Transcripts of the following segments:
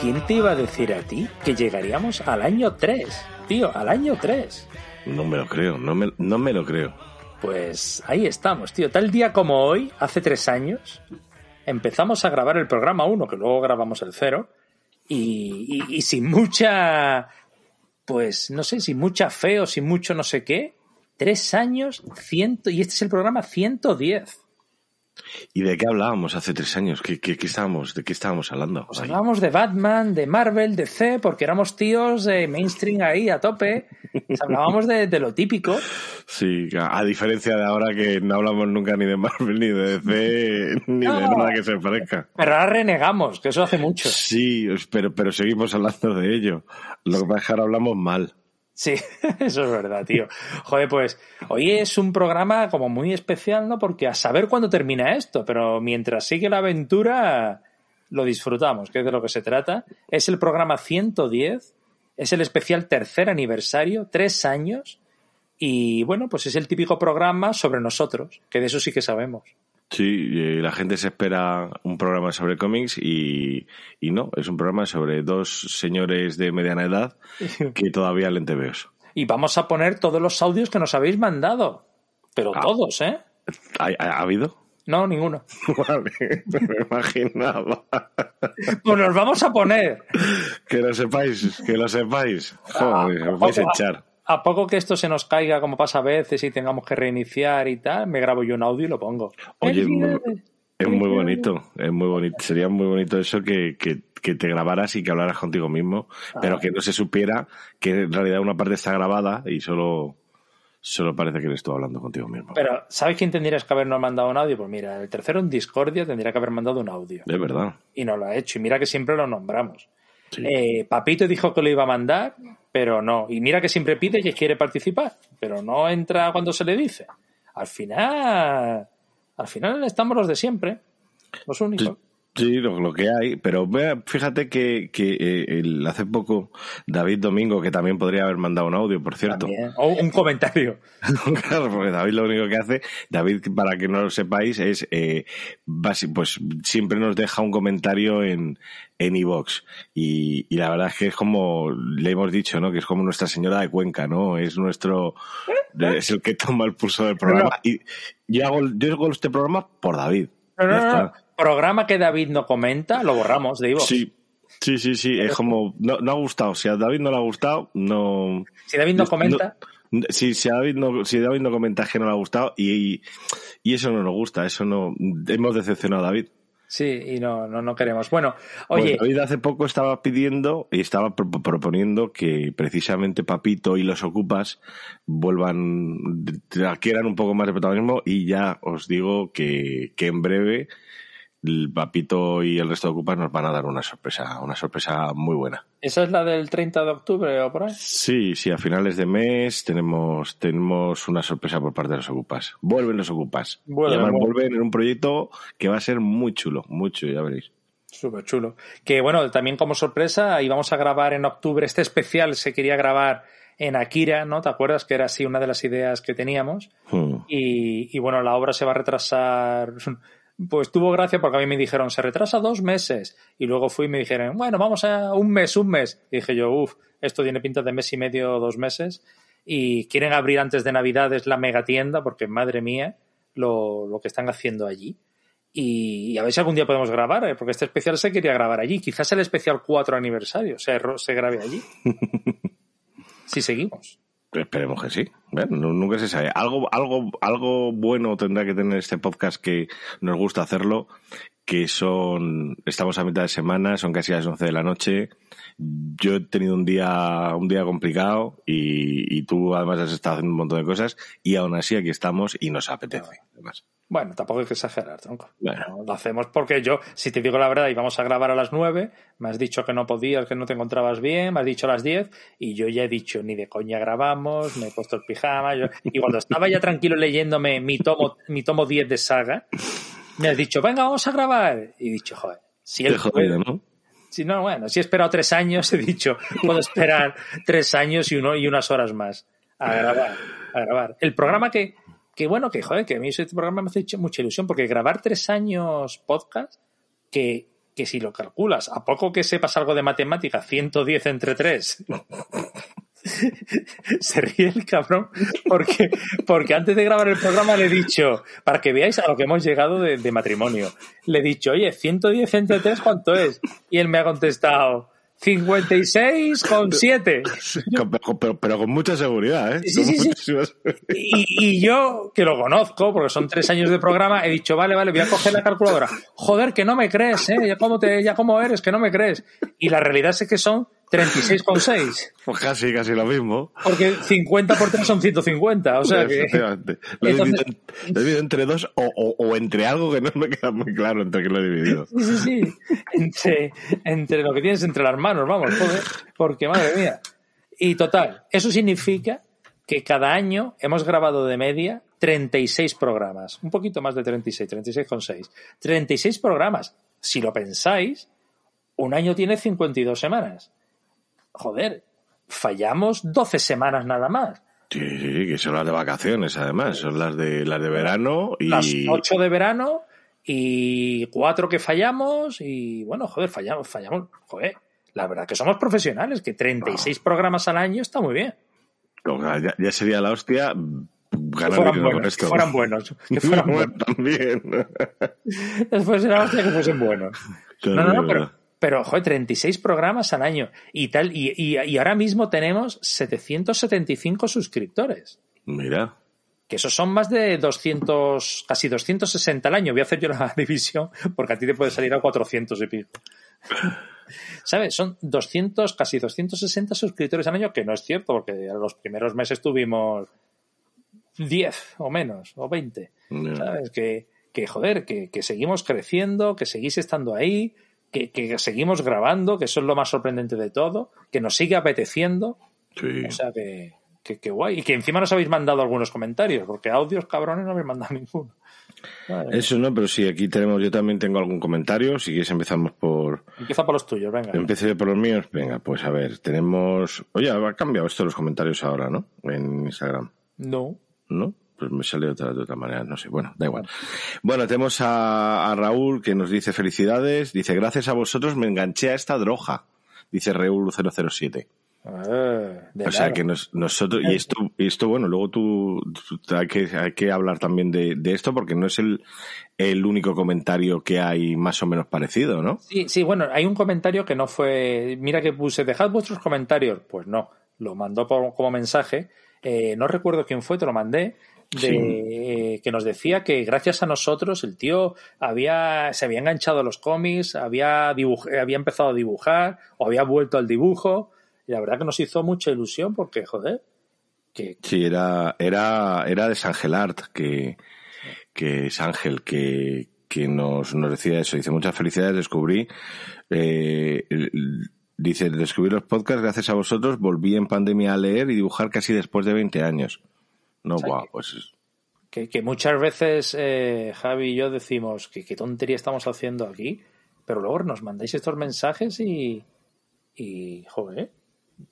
¿Quién te iba a decir a ti que llegaríamos al año 3? Tío, al año 3. No me lo creo, no me, no me lo creo. Pues ahí estamos, tío. Tal día como hoy, hace tres años, empezamos a grabar el programa 1, que luego grabamos el 0, y, y- y sin mucha, pues no sé, sin mucha fe o sin mucho no sé qué, tres años, ciento, y este es el programa 110. ¿Y de qué hablábamos hace tres años? ¿Qué, qué, qué estábamos, ¿De qué estábamos hablando? Pues hablábamos de Batman, de Marvel, de C, porque éramos tíos de mainstream ahí a tope. Pues hablábamos de, de lo típico. Sí, a, a diferencia de ahora que no hablamos nunca ni de Marvel, ni de DC, ni de nada que se parezca. Pero ahora renegamos, que eso hace mucho. Sí, pero, pero seguimos hablando de ello. Lo que pasa es que ahora hablamos mal. Sí, eso es verdad, tío. Joder, pues hoy es un programa como muy especial, ¿no? Porque a saber cuándo termina esto, pero mientras sigue la aventura, lo disfrutamos, que es de lo que se trata. Es el programa 110, es el especial tercer aniversario, tres años, y bueno, pues es el típico programa sobre nosotros, que de eso sí que sabemos. Sí, y la gente se espera un programa sobre cómics y, y no, es un programa sobre dos señores de mediana edad que todavía leen TVOs. Y vamos a poner todos los audios que nos habéis mandado, pero Ah. todos, ¿eh? ¿Ha, ha- ha habido? No, ninguno. Vale, me imaginaba. Pues los vamos a poner. Que lo sepáis, que lo sepáis. Joder, os vais a echar. A poco que esto se nos caiga como pasa a veces y tengamos que reiniciar y tal, me grabo yo un audio y lo pongo. Oye, es muy, Felicidades. es muy bonito, es muy bonito. Sería muy bonito eso que, que, que te grabaras y que hablaras contigo mismo, pero que no se supiera que en realidad una parte está grabada y solo, solo parece que eres tú hablando contigo mismo. Pero, ¿sabes quién tendrías que habernos mandado un audio? Pues mira, el tercero en Discordia tendría que haber mandado un audio. Es verdad. Y no lo ha hecho. Y mira que siempre lo nombramos. Sí. Eh, Papito dijo que lo iba a mandar, pero no. Y mira que siempre pide que quiere participar, pero no entra cuando se le dice. Al final, al final estamos los de siempre, los únicos. Sí, lo, lo que hay, pero vea, fíjate que, que eh, el- hace poco David Domingo, que también podría haber mandado un audio, por cierto, También. O un comentario. claro, porque David lo único que hace, David, para que no lo sepáis, es, eh, pues siempre nos deja un comentario en en iVox y, y la verdad es que es como le hemos dicho, ¿no? Que es como Nuestra Señora de Cuenca, ¿no? Es nuestro, es el que toma el pulso del programa y yo hago, yo hago este programa por David. No, no, Ya no, está. Programa que David no comenta, lo borramos de. Sí, sí, sí, sí. Es como, no, no ha gustado. Si a David no le ha gustado, no. Si David no comenta, no- si, si, a David no, si David no comenta es que no le ha gustado y, y eso no nos gusta. Eso no. Hemos decepcionado a David. sí, y no, no, no queremos. Bueno, Pues oye, David hace poco estaba pidiendo y estaba pro- proponiendo que precisamente Papito y los Ocupas vuelvan, adquieran un poco más de protagonismo y ya os digo que, que en breve el Papito y el resto de Ocupas nos van a dar una sorpresa, una sorpresa muy buena. ¿esa es la del 30 de octubre o por ahí? Sí, sí, a finales de mes tenemos, tenemos una sorpresa por parte de los Ocupas. Vuelven los Ocupas. Vuelven, y además vuelven. vuelven en un proyecto que va a ser muy chulo, muy chulo, ya veréis. Súper chulo. Que bueno, también como sorpresa, íbamos a grabar en octubre este especial, se quería grabar en Akira, ¿no? ¿Te acuerdas que era así una de las ideas que teníamos? Hmm. Y, y bueno, la obra se va a retrasar. Pues tuvo gracia porque a mí me dijeron, se retrasa dos meses. Y luego fui y me dijeron, bueno, vamos a un mes, un mes. Y dije yo, uff, esto tiene pinta de mes y medio o dos meses. Y quieren abrir antes de Navidades la megatienda porque, madre mía, lo, lo que están haciendo allí. Y, y a ver si algún día podemos grabar, ¿eh? porque este especial se quería grabar allí. Quizás el especial 4 aniversario se, se grabe allí. si seguimos. Esperemos que sí. Bueno, nu- nunca se sabe. Algo, algo, algo bueno tendrá que tener este podcast que nos gusta hacerlo, que son, estamos a mitad de semana, son casi las 11 de la noche. Yo he tenido un día, un día complicado y, y tú además has estado haciendo un montón de cosas y aún así aquí estamos y nos apetece. Además. Bueno, tampoco hay que exagerar, tronco. Bueno. No, lo hacemos porque yo, si te digo la verdad, íbamos a grabar a las 9, me has dicho que no podías, que no te encontrabas bien, me has dicho a las 10, y yo ya he dicho, ni de coña grabamos, me he puesto el pijama, yo- y cuando estaba ya tranquilo leyéndome mi tomo, mi tomo 10 de saga, me has dicho, venga, vamos a grabar. Y he dicho, joder, si él. Si no, bueno, si he esperado tres años, he dicho, puedo esperar tres años y, uno, y unas horas más a grabar. A grabar. El programa que, que bueno, que joder, que a mí este programa me hace mucha ilusión, porque grabar tres años podcast, que, que si lo calculas, a poco que sepas algo de matemática, 110 entre 3, se ríe el cabrón porque, porque antes de grabar el programa le he dicho, para que veáis a lo que hemos llegado de, de matrimonio, le he dicho, oye, 110 entre 3, ¿cuánto es? Y él me ha contestado, 56,7. Pero, pero, pero con mucha seguridad, ¿eh? Sí, Con sí, sí. Y, y yo, que lo conozco, porque son tres años de programa, he dicho, vale, vale, voy a coger la calculadora. Joder, que no me crees, ¿eh? Ya cómo, te, ya cómo eres, que no me crees. Y la realidad es que son 36,6. Pues casi, casi lo mismo. Porque 50 por 3 son 150. O sea que. Lo Entonces- dividido, lo he dividido entre dos o, o- o entre algo que no me queda muy claro entre qué lo he dividido. Sí, sí, sí. Entre, entre lo que tienes entre las manos, vamos, joder. Porque, madre mía. Y total, eso significa que cada año hemos grabado de media 36 programas. Un poquito más de 36, 36,6. 36 programas. Si lo pensáis, un año tiene 52 semanas. Joder, fallamos 12 semanas nada más. Sí, sí, que son las de vacaciones, además. Son las de las de verano y. las 8 de verano y 4 que fallamos y bueno, joder, fallamos, fallamos, joder. La verdad que somos profesionales, que 36 programas al año está muy bien. O sea, ya, ya sería la hostia ganar fueran con esto. que fueran buenos, que fueran Bueno, buenos. también. Después será hostia que fuesen buenos. No, no, pero. Pero joder, 36 programas al año y tal, y, y, y ahora mismo tenemos 775 suscriptores. Mira. que esos son más de 200, casi 260 al año. Voy a hacer yo la división porque a ti te puede salir a 400 y pico. ¿Sabes? Son 200, casi 260 suscriptores al año, que no es cierto porque a los primeros meses tuvimos 10 o menos, o 20. Ya. ¿Sabes? Que, que joder, que, que seguimos creciendo, que seguís estando ahí, que, que seguimos grabando, que eso es lo más sorprendente de todo, que nos sigue apeteciendo. Sí. O sea que, que, que guay. Y que encima nos habéis mandado algunos comentarios, porque audios cabrones no habéis mandado ninguno. Vale. Eso no, pero sí, aquí tenemos, yo también tengo algún comentario. Si quieres empezamos por... Empieza por los tuyos, venga. Empecé por los míos. Venga, pues a ver, tenemos... Oye, ha cambiado esto los comentarios ahora, ¿no? En Instagram. No. ¿no? Pues me sale de otra, de otra manera, no sé. Bueno, da igual. Bueno, tenemos a, a Raúl que nos dice felicidades. Dice, gracias a vosotros me enganché a esta droga. Dice Raúl 007. Eh, de O sea que nos- nosotros, y esto, y esto, bueno, luego tú, tú- hay que, hay que hablar también de, de esto porque no es el, el único comentario que hay más o menos parecido, ¿no? Sí, sí, bueno, hay un comentario que no fue. Mira que puse, dejad vuestros comentarios. Pues no, lo mandó por- como mensaje. Eh, no recuerdo quién fue, te lo mandé. De, Sí. eh, que nos decía que gracias a nosotros el tío había se había enganchado a los cómics, había, dibuj- había empezado a dibujar o había vuelto al dibujo. Y la verdad que nos hizo mucha ilusión porque, joder, que, Sí, era, era, era de Ángel Art, que, que es Ángel, que, que nos, nos decía eso. Dice, muchas felicidades, descubrí, eh, el- dice, descubrí los podcasts gracias a vosotros, volví en pandemia a leer y dibujar casi después de 20 años. No, O sea, guau, que- pues, que, que muchas veces eh, Javi y yo decimos que qué tontería estamos haciendo aquí, pero luego nos mandáis estos mensajes y, y joder,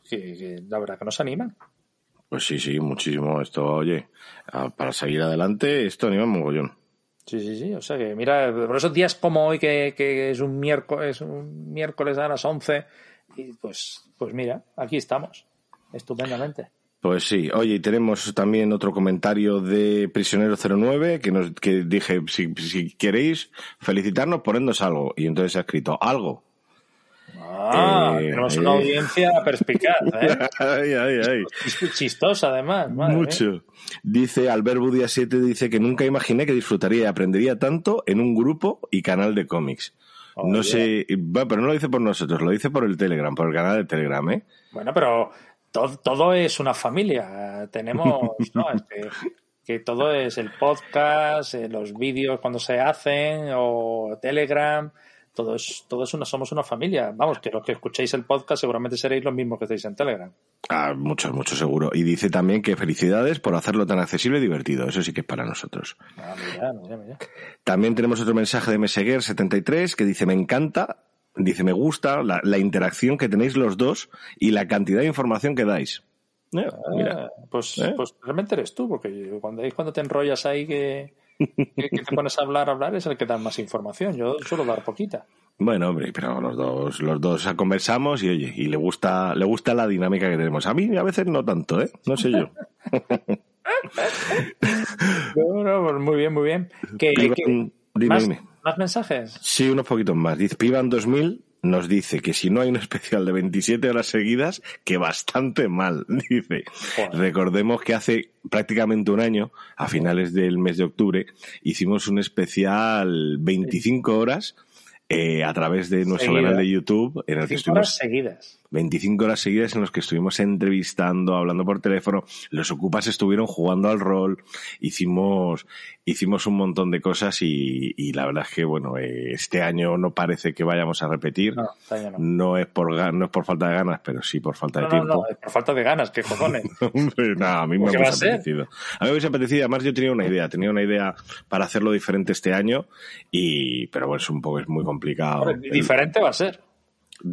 que, que la verdad que nos animan. pues sí, sí, muchísimo. Esto, oye, para seguir adelante, esto anima mogollón. Sí, sí, sí. O sea que, mira, por esos días como hoy, que, que es un miércoles, un miércoles a las 11, y pues, pues mira, aquí estamos, estupendamente. Pues sí, oye, y tenemos también otro comentario de Prisionero09 que nos que dije, si, si queréis felicitarnos, ponednos algo. Y entonces ha escrito algo. Ah, Eh, tenemos eh. una audiencia perspicaz, ¿eh? ay, ay, ay. Chis- Chistosa, además. madre mía. Mucho. Dice Albert Budia 7, dice que nunca imaginé que disfrutaría y aprendería tanto en un grupo y canal de cómics. no sé, va, pero no lo dice por nosotros, lo dice por el Telegram, por el canal de Telegram, ¿eh? Bueno, pero todo, todo es una familia. Tenemos, que, todo es el podcast, eh, los vídeos cuando se hacen, o Telegram, todo es, todo es una, somos una familia. Vamos, que los que escuchéis el podcast seguramente seréis los mismos que estáis en Telegram. Ah, mucho, mucho seguro. Y dice también que felicidades por hacerlo tan accesible y divertido. Eso sí que es para nosotros. Ah, mira, mira, mira. También tenemos otro mensaje de Meseguer73 que dice, me encanta dice, me gusta la, la interacción que tenéis los dos y la cantidad de información que dais. Eh, mira, Ah, pues, ¿Eh? pues realmente eres tú, porque cuando, cuando te enrollas ahí que, que, que te pones a hablar, a hablar, es el que da más información. Yo suelo dar poquita. Bueno, hombre, pero los dos, los dos conversamos y oye, y le gusta, le gusta la dinámica que tenemos. A mí a veces no tanto, ¿eh? No sé yo. No, no, pues muy bien, muy bien. ¿Qué- Pivan- qué- dime, ¿más, dime. más mensajes? Sí, unos poquitos más. Dice Pivan 2000 nos dice que si no hay un especial de 27 horas seguidas, que bastante mal. Dice, Joder. recordemos que hace prácticamente un año, a finales del mes de octubre, hicimos un especial 25 horas eh, a través de nuestro canal de YouTube, en el que Cinco horas estuvimos seguidas. 25 horas seguidas en los que estuvimos entrevistando, hablando por teléfono. Los ocupas estuvieron jugando al rol. Hicimos, hicimos un montón de cosas y, y la verdad es que, bueno, eh, este año no parece que vayamos a repetir. No, este no. No es por, no es por falta de ganas, pero sí por falta de tiempo. es por falta de ganas, qué cojones. No, a mí me ¿Qué va a hubiese apetecido. A mí me hubiese apetecido, además yo tenía una idea, tenía una idea para hacerlo diferente este año y, pero bueno, es un poco, es muy complicado. Hombre, Diferente va a ser.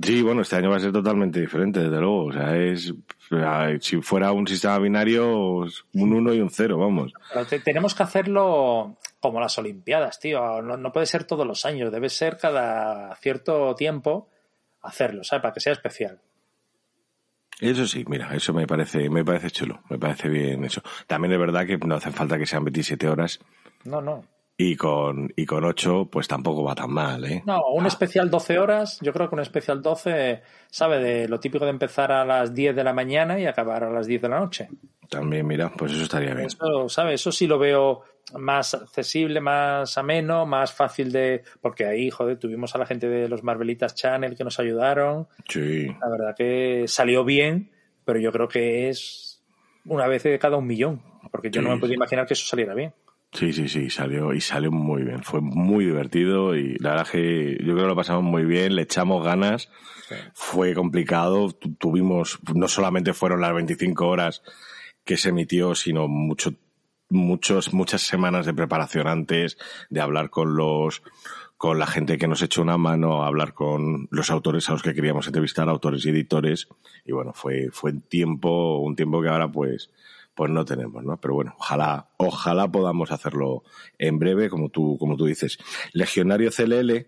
Sí, bueno, este año va a ser totalmente diferente, desde luego. O sea, es, si fuera un sistema binario, un 1 y un 0, vamos. Pero te- tenemos que hacerlo como las Olimpiadas, tío. No, no puede ser todos los años, debe ser cada cierto tiempo hacerlo, ¿sabes? Para que sea especial. Eso sí, mira, eso me parece, me parece chulo, me parece bien eso. También es verdad que no hace falta que sean 27 horas No, no. Y con, y con 8 pues tampoco va tan mal, ¿eh? No, un especial 12 horas, yo creo que un especial 12 sabe de lo típico de empezar a las 10 de la mañana y acabar a las 10 de la noche. También, mira, pues eso estaría bien. Eso, ¿sabes? Eso sí lo veo más accesible, más ameno, más fácil de... Porque ahí, joder, tuvimos a la gente de los Marvelitas Channel que nos ayudaron. Sí. La verdad que salió bien, pero yo creo que es una vez de cada un millón. Porque yo no Sí. me podía imaginar que eso saliera bien. Sí, sí, sí, salió y salió muy bien. Fue muy divertido y la verdad que yo creo que lo pasamos muy bien, le echamos ganas. Sí. Fue complicado, tu- tuvimos, no solamente fueron las 25 horas que se emitió, sino mucho, muchos, muchas semanas de preparación antes, de hablar con los, con la gente que nos echó una mano, hablar con los autores a los que queríamos entrevistar, autores y editores. Y bueno, fue, fue tiempo, un tiempo que ahora pues, pues no tenemos, ¿no? Pero bueno, ojalá, ojalá podamos hacerlo en breve, como tú, como tú dices. Legionario CLL ¿Tú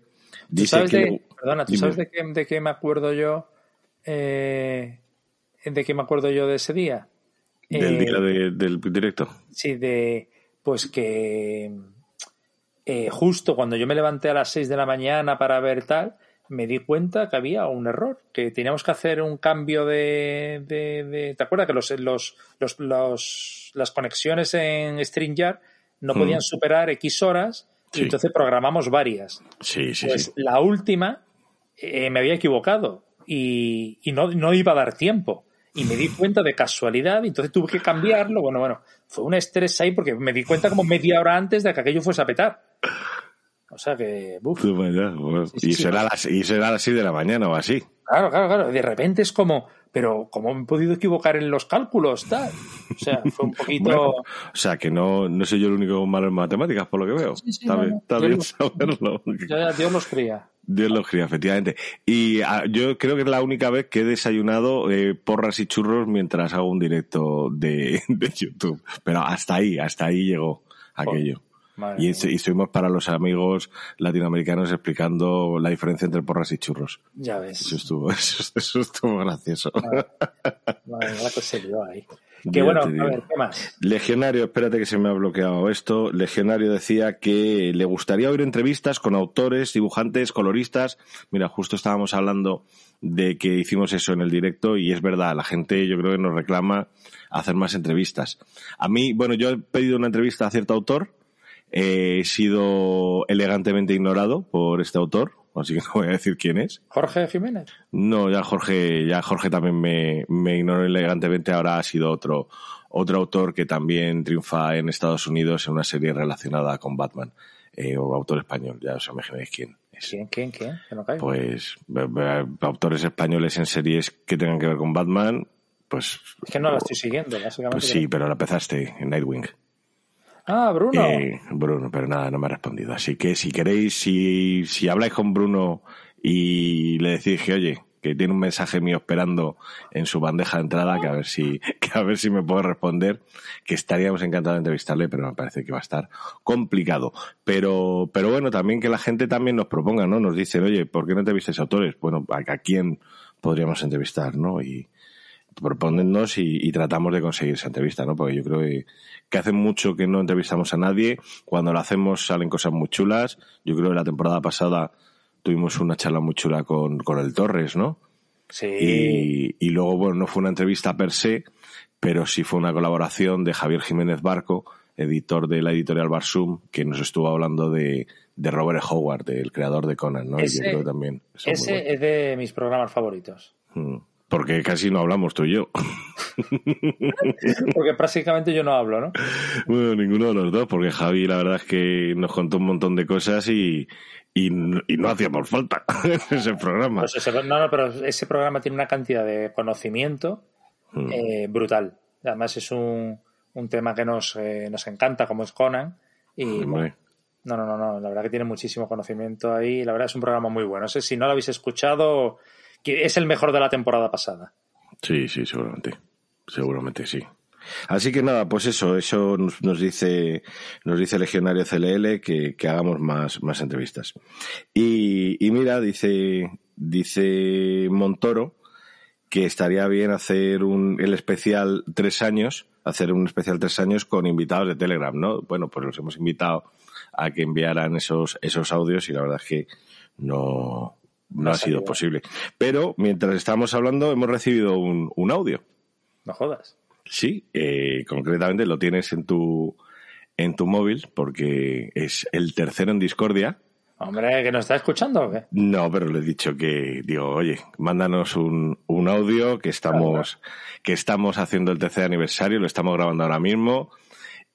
dice sabes que de, perdona, ¿tú Dime. sabes de qué, de qué me acuerdo yo? eh, ¿De qué me acuerdo yo de ese día? del Eh, día de- del directo. Sí, de pues que eh, justo cuando yo me levanté a las 6 de la mañana para ver tal, me di cuenta que había un error, que teníamos que hacer un cambio de... de- de- ¿Te acuerdas que los, los, los, los- las conexiones en StreamYard no Mm. podían superar X horas y Sí. entonces programamos varias? Sí, sí, Pues sí. la última eh, me había equivocado y, y no, no iba a dar tiempo. Y me di cuenta de casualidad y entonces tuve que cambiarlo. Bueno, bueno, fue un estrés ahí porque me di cuenta como media hora antes de que aquello fuese a petar. O sea que. Sí, sí, y, sí. será a las, y será a las 6 de la mañana o así. Claro, claro, claro. De repente es como, pero ¿cómo me he podido equivocar en los cálculos? Tal? O sea, fue un poquito... Bueno, o sea, que no, no soy yo el único malo en matemáticas, por lo que veo. Sí, sí, está no, bien, está Yo bien lo- saberlo. Ya Dios los cría. Dios lo cría, efectivamente. Y ah, yo creo que es la única vez que he desayunado eh, porras y churros mientras hago un directo de, de YouTube. Pero hasta ahí, hasta ahí llegó aquello. Madre Y, estuvimos para los amigos latinoamericanos explicando la diferencia entre porras y churros. Ya Eso ves. estuvo, eso, eso estuvo gracioso. Madre la se lió ahí. Que bueno, a ver, ¿qué más? Legionario, espérate que se me ha bloqueado esto. Legionario decía que le gustaría oír entrevistas con autores, dibujantes, coloristas. Mira, justo estábamos hablando de que hicimos eso en el directo y es verdad, la gente yo creo que nos reclama hacer más entrevistas. A mí, bueno, yo he pedido una entrevista a cierto autor, he sido elegantemente ignorado por este autor, así que no voy a decir quién es. Jorge Jiménez. No, ya Jorge, ya Jorge también me, me ignoró elegantemente. Ahora ha sido otro, otro autor que también triunfa en Estados Unidos en una serie relacionada con Batman. Eh, o autor español, ya os imagináis quién es. ¿Quién, quién, quién? Que no caigo. Pues autores españoles en series que tengan que ver con Batman, pues, es que no la estoy siguiendo, básicamente. pues sí, pero la empezaste en Nightwing. Ah, Bruno. Eh, Bruno, pero nada, no me ha respondido. Así que si queréis, si, si habláis con Bruno y le dije, oye, que tiene un mensaje mío esperando en su bandeja de entrada, que a ver si, que a ver si me puede responder, que estaríamos encantados de entrevistarle, pero me parece que va a estar complicado. Pero, pero bueno, también que la gente también nos proponga, ¿no? Nos dicen, oye, ¿por qué no entrevistas autores? Bueno, ¿a, a quién podríamos entrevistar, no? Y proponernos y, y, tratamos de conseguir esa entrevista, ¿no? Porque yo creo que, que hace mucho que no entrevistamos a nadie. Cuando lo hacemos salen cosas muy chulas. Yo creo que la temporada pasada tuvimos una charla muy chula con, con el Torres, ¿no? Sí. Y, y, luego, bueno, no fue una entrevista per se, pero sí fue una colaboración de Javier Jiménez Barco, editor de la editorial Barsum, que nos estuvo hablando de, de Robert Howard, el creador de Conan, ¿no? Ese, y yo creo que también. Ese bueno. es de mis programas favoritos. Mm. Porque casi no hablamos tú y yo. porque prácticamente yo no hablo, ¿no? Bueno, ninguno de los dos, porque Javi la verdad es que nos contó un montón de cosas y, y, y no hacíamos falta en ese programa. Pues ese, no, no, pero ese programa tiene una cantidad de conocimiento Mm. eh, brutal. Además es un, un tema que nos, eh, nos encanta, como es Conan. Y no, no, no, no, la verdad que tiene muchísimo conocimiento ahí. La verdad es un programa muy bueno. No sé si no lo habéis escuchado, que es el mejor de la temporada pasada. Sí, sí, seguramente. Seguramente sí. Así que nada, pues eso, eso nos, dice, nos dice Legionario CLL que, que hagamos más, más entrevistas. Y, y mira, dice, dice Montoro que estaría bien hacer un, el especial tres años, hacer un especial tres años con invitados de Telegram, ¿no? Bueno, pues los hemos invitado a que enviaran esos, esos audios y la verdad es que no, no, ha sido posible. Pero mientras estamos hablando hemos recibido un, un audio. No jodas. Sí, eh, concretamente lo tienes en tu, en tu móvil porque es el tercero en Discordia. Hombre, ¿que nos está escuchando o qué? No, pero le he dicho que, digo, oye, mándanos un, un audio que estamos, que estamos haciendo el tercer aniversario, lo estamos grabando ahora mismo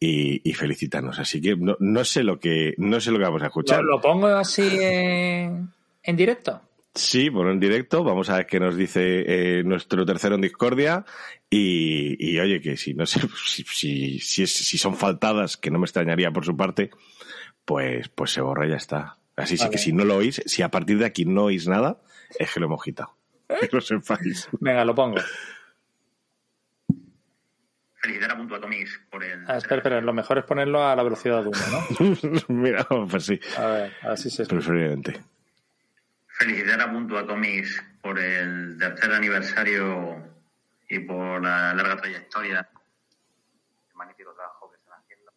y, y felicítanos. Así que no, no sé lo que, no sé lo que vamos a escuchar. ¿Lo, lo pongo así en, en directo? Sí, bueno, en directo, vamos a ver qué nos dice eh, nuestro tercero en Discordia y, y, oye, que si no sé, si, si, si, es- si son faltadas, que no me extrañaría por su parte, pues, pues se borra y ya está. Así sí Vale. que si no lo oís, si a partir de aquí no oís nada, es que lo hemos quitado. Que lo sepáis. Venga, lo pongo. Felicitar a Punto Atomics por el. Ah, espera, espera, lo mejor es ponerlo a la velocidad de uno, ¿no? Mira, pues sí, A ver, a ver si se escucha. preferiblemente. Felicitar a Punto Atomics por el tercer aniversario y por la larga trayectoria. El magnífico trabajo que están haciendo.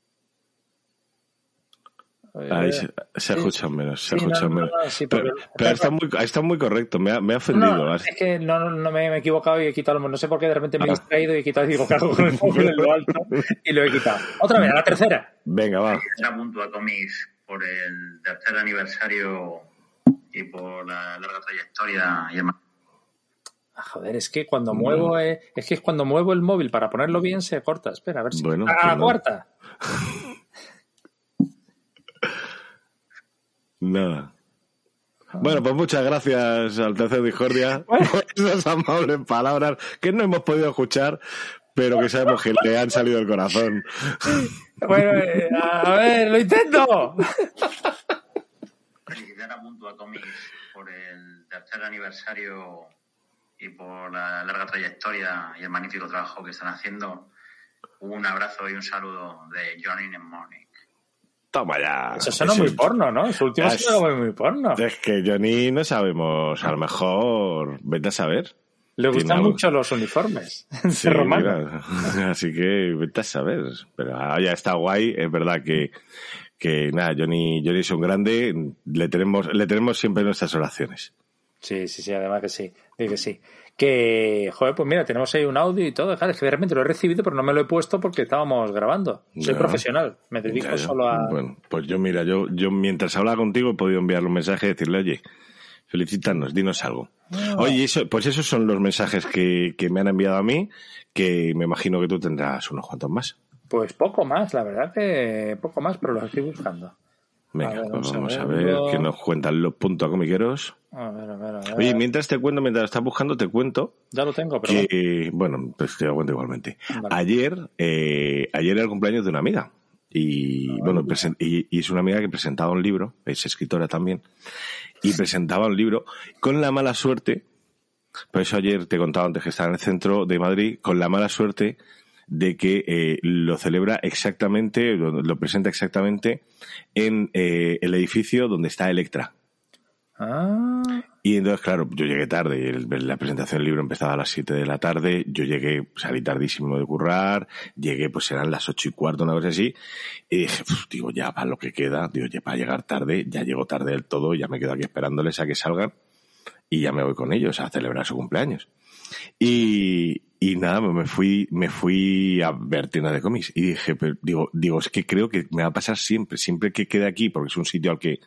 Ahí se, se Sí. escucha menos, se Sí, escucha no, no, menos. no, sí, pero porque- pero está, muy, está muy correcto, me ha, me ha ofendido. No, es que no, no, no me, me he equivocado y he quitado, no sé por qué de repente me he Ah. distraído y he quitado y digo, claro, con el móvil en lo alto y lo he quitado. Otra vez, a la tercera. Venga, va. Felicitar a Punto Atomics por el tercer aniversario y por la larga trayectoria y ma- Ah, joder, es que cuando muevo, eh, es que es cuando muevo el móvil para ponerlo bien se corta. Espera, a ver si. Bueno, a la no. cuarta. Nada. Bueno, pues muchas gracias al tercer Discordia por esas amables palabras que no hemos podido escuchar, pero que sabemos que le han salido del corazón. Bueno, eh, a ver, lo intento. A Punto Atomics por el tercer aniversario y por la larga trayectoria y el magnífico trabajo que están haciendo. Un abrazo y un saludo de Johnny Mnemonic. Toma ya. Eso suena muy porno, ¿no? Su último Es- suena muy, muy porno. Es que Johnny no sabemos, a lo mejor, vete a saber. Le gustan algo. mucho los uniformes. Sí, romano. mira. Así que vete a saber. Pero ah, ya está guay, es verdad que, que nada, Johnny, Johnny es un grande, le tenemos, le tenemos siempre nuestras oraciones. Sí, sí, sí, además que sí. Digo que sí. Que, joder, pues mira, tenemos ahí un audio y todo. Claro, es que de repente lo he recibido, pero no me lo he puesto porque estábamos grabando. Soy profesional. Me dedico solo a. Bueno, pues yo mira, yo, yo mientras hablaba contigo he podido enviarle un mensaje y decirle, oye, felicítanos, dinos algo. Ah. Oye, eso, pues esos son los mensajes que, que me han enviado a mí, que me imagino que tú tendrás unos cuantos más. Pues poco más, la verdad que poco más, pero los estoy buscando. Venga, A ver, pues vamos a vamos a ver qué nos cuentan los puntos comiqueros. A ver, a ver, a ver. Oye, mientras te cuento, mientras estás buscando, te cuento ya lo tengo, pero. que, bueno, pues te lo cuento igualmente. Vale. Ayer, eh, ayer era el cumpleaños de una amiga. Y bueno, presen- y, y es una amiga que presentaba un libro, es escritora también, y presentaba un libro con la mala suerte, por eso ayer te contaba antes que estaba en el centro de Madrid, con la mala suerte de que eh, lo celebra exactamente, lo, lo presenta exactamente en eh, el edificio donde está Electra. Ah, Y entonces, claro, yo llegué tarde. el- La presentación del libro empezaba a las 7 de la tarde. Yo llegué, salí tardísimo de currar. Llegué, pues eran las ocho y cuarto, una cosa así. Y dije, "Uf, digo, ya para lo que queda, digo, ya para llegar tarde, ya llego tarde del todo, ya me quedo aquí esperándoles a que salgan. Y ya me voy con ellos a celebrar su cumpleaños. Y, y nada, me fui, me fui a ver tienda de cómics. Y dije, pero, digo, digo, es que creo que me va a pasar siempre, siempre que quede aquí, porque es un sitio al que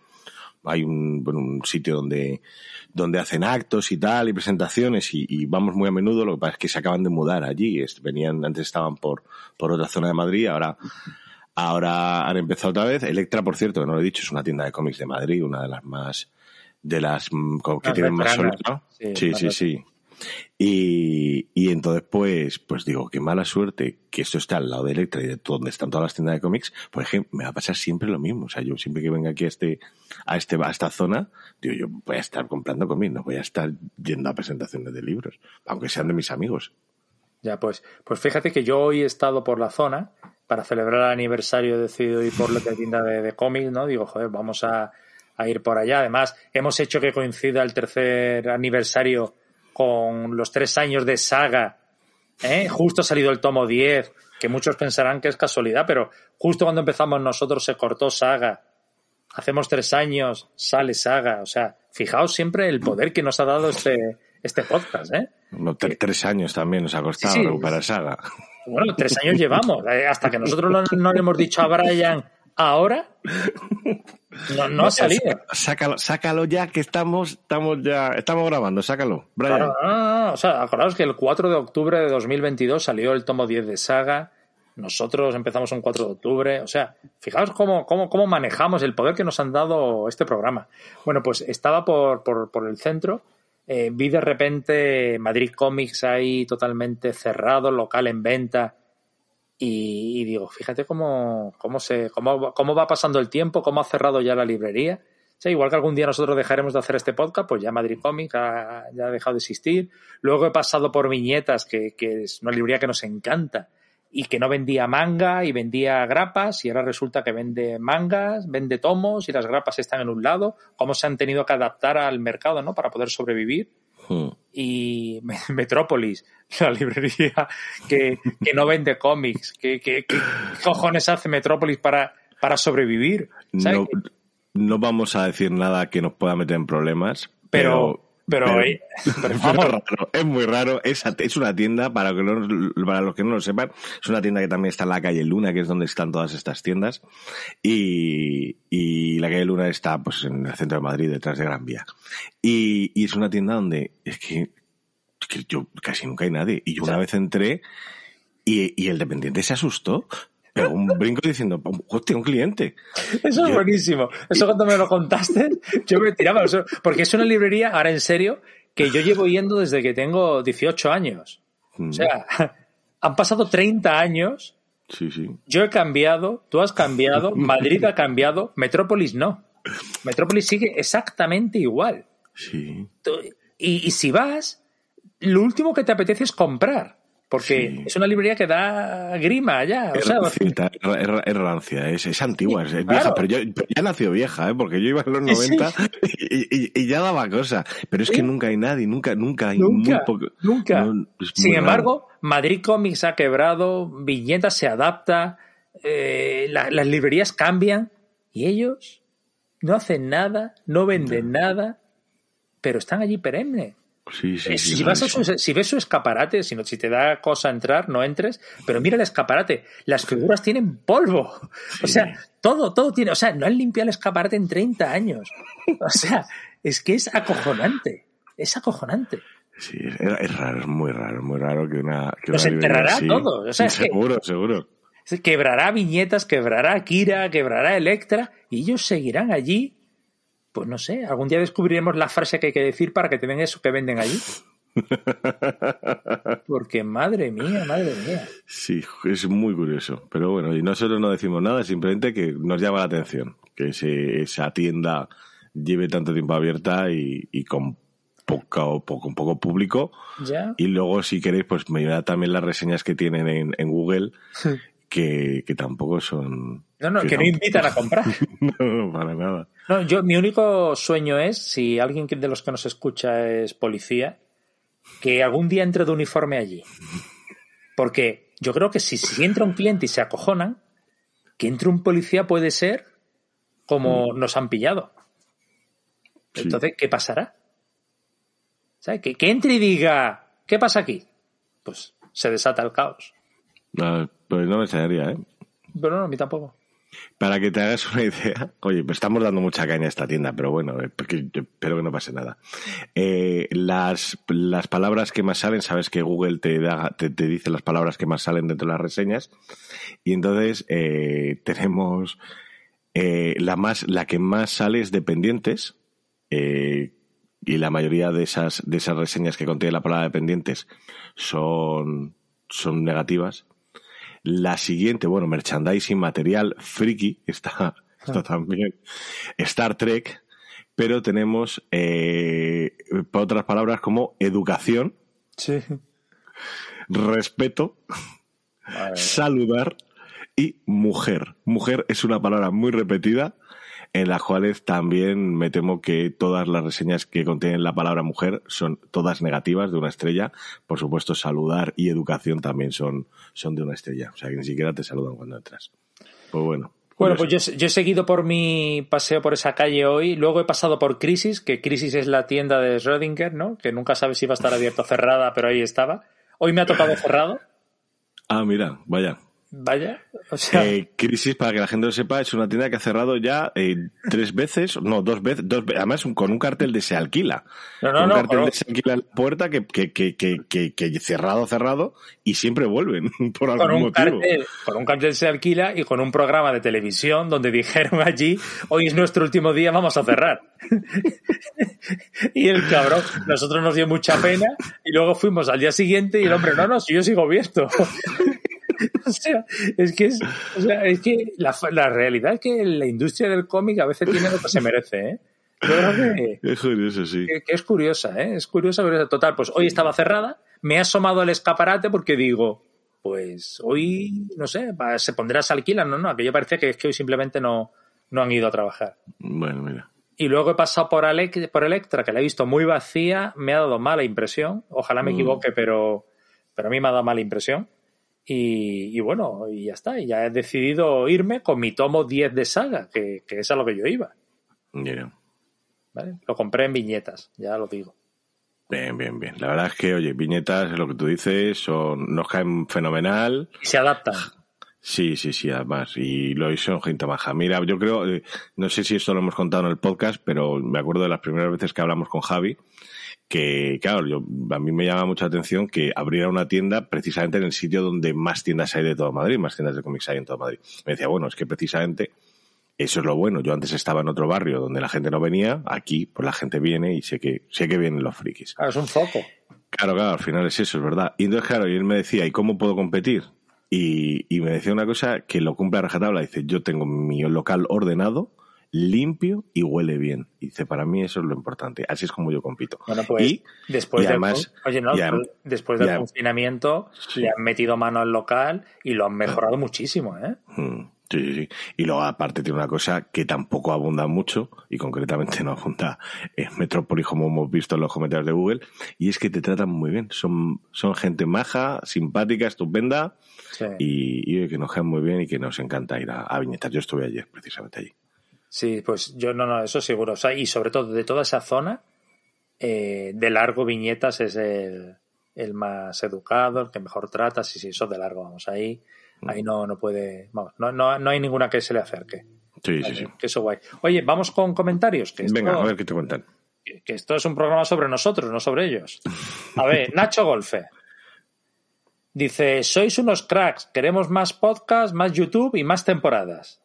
hay un, bueno, un sitio donde, donde hacen actos y tal, y presentaciones, y, y vamos muy a menudo, lo que pasa es que se acaban de mudar allí, venían, antes estaban por, por otra zona de Madrid, ahora, ahora han empezado otra vez. Electra, por cierto, que no lo he dicho, es una tienda de cómics de Madrid, una de las más, de las mm, que tienen más solera. Sí, sí, sí. Y, y entonces, pues, pues digo, qué mala suerte que esto está al lado de Electra y de donde están todas las tiendas de cómics, pues es que me va a pasar siempre lo mismo. O sea, yo siempre que venga aquí a este, a este, a esta zona, digo, yo voy a estar comprando cómics, no voy a estar yendo a presentaciones de libros, aunque sean de mis amigos. ya, pues, pues fíjate que yo hoy he estado por la zona para celebrar el aniversario, he decidido ir por la tienda de, de cómics, ¿no? Digo, joder, vamos a, a ir por allá. Además, hemos hecho que coincida el tercer aniversario con los tres años de saga. ¿eh? Justo ha salido el tomo 10, que muchos pensarán que es casualidad, pero justo cuando empezamos nosotros se cortó saga. Hacemos tres años, sale saga. O sea, fijaos siempre el poder que nos ha dado este, este podcast, ¿eh? No, tre- tres años también nos ha costado Sí, sí. recuperar saga. Bueno, tres años llevamos. eh, Hasta que nosotros no, no le hemos dicho a Brian ahora, no, no ha salido. Sácalo, sácalo ya que estamos, estamos ya, estamos grabando, sácalo. Brian. Claro, no, no, no. O sea, acordaos que el 4 de octubre de 2022 salió el tomo 10 de Saga. Nosotros empezamos un 4 de octubre. O sea, fijaos cómo, cómo, cómo manejamos el poder que nos han dado este programa. Bueno, pues estaba por, por, por el centro. eh, vi de repente Madrid Comics ahí totalmente cerrado, local en venta. Y, y digo, fíjate cómo, cómo, se, cómo, cómo va pasando el tiempo, cómo ha cerrado ya la librería. Igual que algún día nosotros dejaremos de hacer este podcast, pues ya Madrid Comics ya ha dejado de existir. Luego he pasado por Viñetas, que, que es una librería que nos encanta y que no vendía manga y vendía grapas y ahora resulta que vende mangas, vende tomos y las grapas están en un lado. Cómo se han tenido que adaptar al mercado, ¿no? Para poder sobrevivir Hmm. y Metrópolis, la librería que, que no vende cómics. ¿Qué, qué, qué cojones hace Metrópolis para, para sobrevivir? ¿Sabes? No, no vamos a decir nada que nos pueda meter en problemas, Pero, pero, pero, eh, pero vamos, es raro, es muy raro. Es, es una tienda, para, que no- para los que no lo sepan, es una tienda que también está en la calle Luna, que es donde están todas estas tiendas. Y, y la calle Luna está pues en el centro de Madrid, detrás de Gran Vía. Y, y es una tienda donde es que, es que yo casi nunca hay nadie. Y yo una vez entré y, y el dependiente se asustó. Pero un brinco diciendo, hostia, un cliente. eso es yo- buenísimo. Eso cuando me lo contaste, yo me tiraba. Porque es una librería, ahora en serio, que yo llevo yendo desde que tengo 18 años. Mm, O sea, han pasado 30 años sí, sí. Yo he cambiado, tú has cambiado, Madrid ha cambiado, Metrópolis no. Metrópolis sigue exactamente igual. Sí. Y, y si vas, lo último que te apetece es comprar. Porque Sí. es una librería que da grima allá. O Es sea, rancita, es, ra- es ra- es rancia, es, es antigua, es, claro. vieja, pero, yo, pero ya nació vieja, ¿eh? porque yo iba en los Sí, sí. 90 y, y- y ya daba cosa. Pero es que nunca hay nadie, nunca, nunca hay Nunca, muy poco. nunca. No, Sin embargo, Madrid Comics ha quebrado, Viñeta se adapta, eh, la- las librerías cambian y ellos no hacen nada, no venden nada, pero están allí perenne. Raro. Sí, sí, Eh, sí, si, vas a rarísimo. su- si ves su escaparate, si, no- si te da cosa entrar, no entres, pero mira el escaparate, las figuras tienen polvo. O sea, todo, todo tiene, o sea, no han limpiado el escaparate en 30 años. O sea, es que es acojonante, es acojonante. Sí, es, es raro, es muy raro, muy raro que una. Que Nos una librería enterrará así- todo, o sea, es que- seguro, seguro. Quebrará viñetas, quebrará Kira, quebrará Electra, y ellos seguirán allí. Pues no sé, algún día descubriremos la frase que hay que decir para que te den eso que venden allí. Porque madre mía, madre mía. Sí, es muy curioso. Pero bueno, y nosotros no decimos nada, simplemente que nos llama la atención que ese- esa tienda lleve tanto tiempo abierta y, y con poco, poco, poco público. Ya. Y luego, si queréis, pues mirad también las reseñas que tienen en, en Google, que, que tampoco son... No, no, que, no invitan a comprar. no, no, para nada. No, yo, mi único sueño es, si alguien de los que nos escucha es policía, que algún día entre de uniforme allí. Porque yo creo que si, si entra un cliente y se acojonan, que entre un policía puede ser como nos han pillado. Sí. Entonces, ¿qué pasará? ¿Sabes? Que, que entre y diga, ¿qué pasa aquí? Pues se desata el caos. No, pues no me extrañaría, ¿eh? Pero no, a mí tampoco. Para que te hagas una idea, oye, pues estamos dando mucha caña a esta tienda, pero bueno, eh, espero que no pase nada. Eh, las, las palabras que más salen, sabes que Google te, da, te, te dice las palabras que más salen dentro de las reseñas, y entonces eh, tenemos eh, la, más, la que más sale es dependientes, eh, y la mayoría de esas, de esas reseñas que contiene la palabra dependientes son, son negativas. La siguiente, bueno, merchandising, material, friki, está, está también. Star Trek, pero tenemos eh, otras palabras como educación, Sí. respeto, saludar y mujer. Mujer es una palabra muy repetida en las cuales también me temo que todas las reseñas que contienen la palabra mujer son todas negativas de una estrella. Por supuesto, saludar y educación también son, son de una estrella. O sea, que ni siquiera te saludan cuando entras. Pues bueno. Bueno, pues yo, yo he seguido por mi paseo por esa calle hoy, luego he pasado por Crisis, que Crisis es la tienda de Schrödinger, ¿no? Que nunca sabes si va a estar abierta o cerrada, pero ahí estaba. Hoy me ha tocado cerrado, Ah, mira, vaya. Vaya. O sea, Eh, Crisis, para que la gente lo sepa, es una tienda que ha cerrado ya eh, tres veces, no, dos veces, dos ve- además con un cartel de se alquila. no, con no, un no, cartel de se alquila en la puerta que, que, que, que, que, que cerrado, cerrado y siempre vuelven por algún con un, motivo. cartel, con un cartel se alquila y con un programa de televisión donde dijeron allí, hoy es nuestro último día, vamos a cerrar. y el cabrón, nosotros nos dio mucha pena y luego fuimos al día siguiente y el hombre, no, no, si yo sigo abierto. o sea, es que, es, o sea, es que la, la realidad es que la industria del cómic a veces tiene lo que se merece, ¿eh? Yo creo que, Es curioso, sí. que- que es curiosa, ¿eh? Es curiosa. Total, pues hoy estaba cerrada, me he asomado al escaparate porque digo, pues hoy, no sé, va- se pondrá se alquilan, no, no, aquello parece que es que hoy simplemente no, no han ido a trabajar. Bueno, mira. Y luego he pasado por, Alec- por Electra, que la he visto muy vacía, me ha dado mala impresión, ojalá me Mm. equivoque, pero, pero a mí me ha dado mala impresión. Y, y bueno, y ya está, y ya he decidido irme con mi tomo 10 de saga, que, que es a lo que yo iba. Mira. ¿vale? Lo compré en viñetas, ya lo digo. Bien, bien, bien. La verdad es que, oye, viñetas, es lo que tú dices, son, nos caen fenomenal. Y se adaptan. Sí, sí, sí, además. Y lo hizo gente maja. Mira, yo creo, eh, no sé si esto lo hemos contado en el podcast, pero me acuerdo de las primeras veces que hablamos con Javi, que, claro, yo, a mí me llama mucha atención que abriera una tienda precisamente en el sitio donde más tiendas hay de todo Madrid, más tiendas de cómics hay en todo Madrid. Me decía, bueno, es que precisamente eso es lo bueno. Yo antes estaba en otro barrio donde la gente no venía, aquí pues la gente viene y sé que, sé que vienen los frikis. Claro, es un foco. Claro, claro, al final es eso, es verdad. Y entonces, claro, y él me decía, ¿y cómo puedo competir? Y, y me decía una cosa que lo cumple a rajatabla. Dice, yo tengo mi local ordenado, limpio y huele bien. Y dice, para mí eso es lo importante. Así es como yo compito. Bueno, pues y, después, y del, además- oye, no, después del y adem- confinamiento Sí. le han metido mano al local y lo han mejorado muchísimo, ¿eh? Mm, Sí, sí, sí. Y luego aparte tiene una cosa que tampoco abunda mucho, y concretamente no abunda en Metrópolis como hemos visto en los comentarios de Google, y es que te tratan muy bien. Son, son gente maja, simpática, estupenda, Sí. y, y que nos caen muy bien y que nos encanta ir a, a viñetas. Yo estuve ayer, precisamente allí. Sí, pues yo no, no, eso seguro. O sea, y sobre todo de toda esa zona, eh, de largo Viñetas es el, el más educado, el que mejor trata. Sí, sí, eso de largo, vamos, ahí, ahí no, no puede, vamos, no, no, no hay ninguna que se le acerque. Sí, sí, sí. Que eso guay. Oye, vamos con comentarios. Que esto, Venga, a ver qué te cuentan. que que esto es un programa sobre nosotros, no sobre ellos. A ver, Nacho Golfe. Dice, sois unos cracks, queremos más podcast, más YouTube y más temporadas.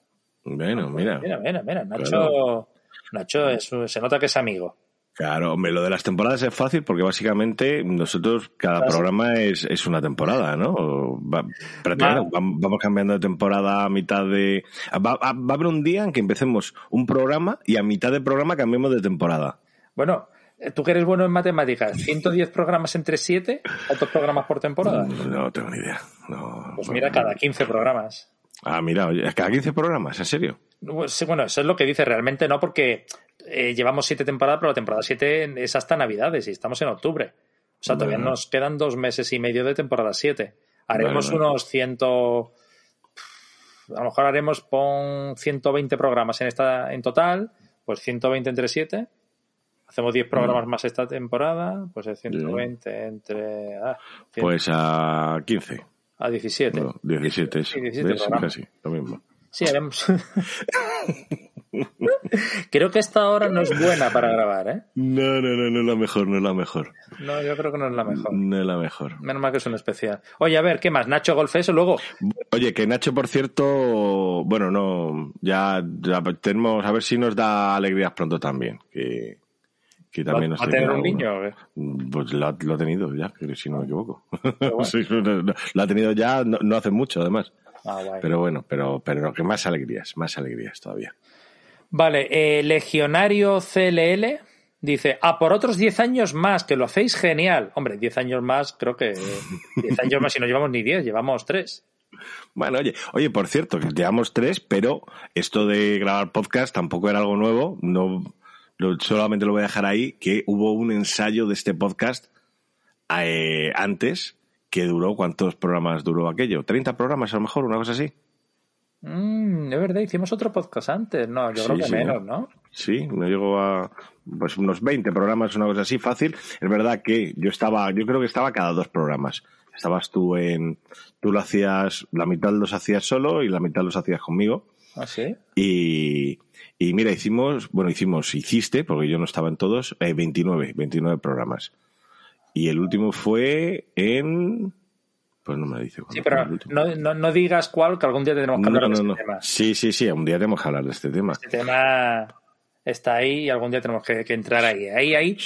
Bueno, mira. Mira, mira, mira, Nacho, Claro. Nacho es- se nota que es amigo. Claro, hombre, lo de las temporadas es fácil porque básicamente nosotros, cada Claro. programa es, es una temporada, ¿no? Va- prácticamente, vam- vamos cambiando de temporada a mitad de... Va, va- a haber un día en que empecemos un programa y a mitad del programa cambiemos de temporada. Bueno, eh, tú que eres bueno en matemáticas, ¿110 programas entre 7? ¿Cuántos programas por temporada? No, no tengo ni idea. No, Pues mira, cada 15 programas. Ah, mira, cada 15 programas, ¿en serio? Pues, sí, Bueno, eso es lo que dice realmente, no, porque eh, llevamos siete temporadas, pero la temporada 7 es hasta Navidades y estamos en octubre. O sea, todavía Bueno. nos quedan dos meses y medio de temporada 7. Haremos unos ciento. A lo mejor haremos pon 120 programas en esta en total, pues 120 entre 7. Hacemos 10 programas Mm. más esta temporada, pues es 120 entre. ah, Pues a 15. A 17. No, 17 es. Sí, 17 ¿Ves? Casi, lo mismo. Sí, haremos. creo que esta hora no es buena para grabar, ¿eh? No, no, no, no es la mejor, no es la mejor. No, yo creo que no es la mejor. No es la mejor. Menos mal que es un especial. Oye, a ver, ¿qué más? Nacho Golfeso, luego. Oye, que Nacho, por cierto, bueno, no, ya, ya tenemos, a ver si nos da alegrías pronto también, que, que también nos ¿Va a tener un niño? o qué? Pues lo, ha- lo ha tenido ya, creo, si no me equivoco. bueno. Sí, lo ha tenido ya, no, no hace mucho además. Ah. Pero bueno, pero, pero que más alegrías, más alegrías todavía. Vale, eh, Legionario CLL dice, a por otros 10 años más, que lo hacéis genial. Hombre, 10 años más, creo que 10 años más, si no llevamos ni 10, llevamos 3. Bueno, oye, oye, por cierto, que llevamos tres, pero esto de grabar podcast tampoco era algo nuevo. No, lo- solamente lo voy a dejar ahí, que hubo un ensayo de este podcast eh, antes que duró, ¿cuántos programas duró aquello? ¿30 programas a lo mejor? Una cosa así. Mm, es verdad, hicimos otro podcast antes. No, yo Sí, creo que sí, menos, ¿no? ¿no? Sí, me llegó a pues unos 20 programas, una cosa así, fácil. Es verdad que yo estaba, yo creo que estaba cada dos programas. Estabas tú en, tú lo hacías, la mitad los hacías solo y la mitad los hacías conmigo. ¿Ah, sí? Y, y mira, hicimos, bueno, hicimos, hiciste, porque yo no estaba en todos, eh, 29, 29 programas. Y el último fue en, pues no me dice. Sí, pero no, no, no digas cuál, que algún día tenemos que No, hablar de este tema. Sí, sí, sí, un día tenemos que hablar de este tema. Este tema está ahí y algún día tenemos que, que entrar ahí. Ahí, ahí,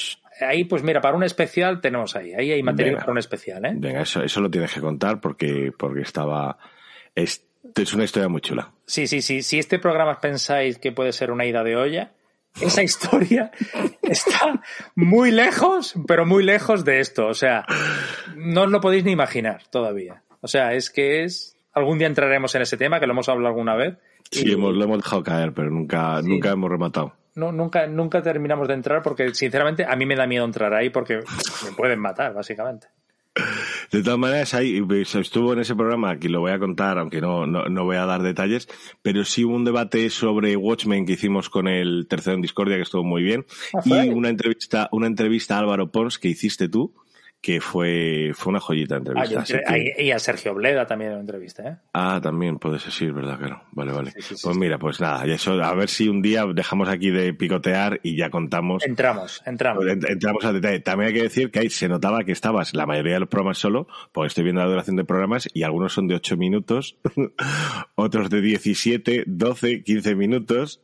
ahí, pues mira, para un especial tenemos ahí. Ahí hay material Venga. para un especial, ¿eh? Venga, eso, eso lo tienes que contar porque, porque estaba, es, es una historia muy chula. Sí, sí, sí. Si este programa pensáis que puede ser una ida de olla, esa historia está muy lejos, pero muy lejos de esto. O sea, no os lo podéis ni imaginar todavía. O sea, es que es. Algún día entraremos en ese tema, que lo hemos hablado alguna vez. Sí, Y hemos, lo hemos dejado caer, pero nunca, Sí. nunca hemos rematado. no, nunca, nunca terminamos de entrar porque, sinceramente, a mí me da miedo entrar ahí porque me pueden matar, básicamente. De todas maneras, ahí pues, estuvo en ese programa, aquí lo voy a contar, aunque no, no, no voy a dar detalles, pero sí hubo un debate sobre Watchmen que hicimos con el tercero en Discordia, que estuvo muy bien, Ah, y una entrevista, una entrevista a Álvaro Pons que hiciste tú, que fue, fue una joyita de Ah, entrevista. entre- así que- y a Sergio Bleda también en la entrevista, ¿eh? Ah, también puede ser, sí, es verdad, claro. Vale, vale. Sí, sí, sí, pues mira, pues nada, y eso, a ver si un día dejamos aquí de picotear y ya contamos. Entramos, entramos. Ent- Entramos al detalle. También hay que decir que ahí se notaba que estabas la mayoría de los programas solo, porque estoy viendo la duración de programas y algunos son de 8 minutos, otros de 17, 12, 15 minutos.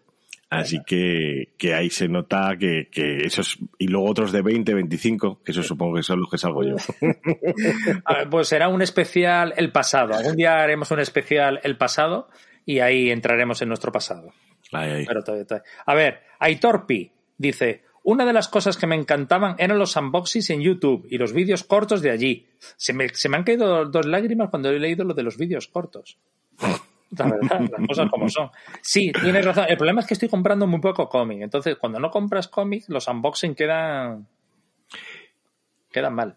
Así que, que ahí se nota que, que esos, y luego otros de 20, 25, que eso supongo que son los que salgo yo. Pues será un especial el pasado. Algún día haremos un especial el pasado y ahí entraremos en nuestro pasado. Ahí, ahí. Pero todavía- todavía- A ver, Aitorpi dice, una de las cosas que me encantaban eran los unboxings en YouTube y los vídeos cortos de allí. Se me, se me han caído dos lágrimas cuando he leído lo de los vídeos cortos. La verdad, las cosas como son. Sí, tienes razón. El problema es que estoy comprando muy poco cómic. Entonces, cuando no compras cómic, los unboxing quedan... quedan mal.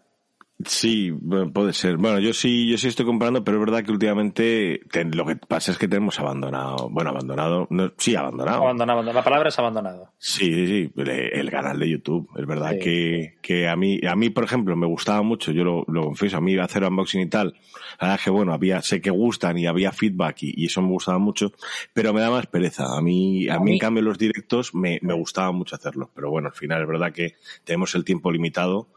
Sí, bueno, puede ser. Bueno, yo sí, yo sí estoy comprando, pero es verdad que últimamente te- lo que pasa es que tenemos abandonado, bueno, abandonado, no, sí, abandonado. Abandonado. La palabra es abandonado. Sí, sí, sí, el, el canal de YouTube. Es verdad Sí. que, que a mí, a mí, por ejemplo, me gustaba mucho, yo lo, lo confieso, a mí hacer unboxing y tal, la verdad que bueno, había, sé que gustan y había feedback y, y eso me gustaba mucho, pero me da más pereza. A mí, a, A mí, mí- en cambio, los directos me, me gustaba mucho hacerlo. Pero bueno, al final es verdad que tenemos el tiempo limitado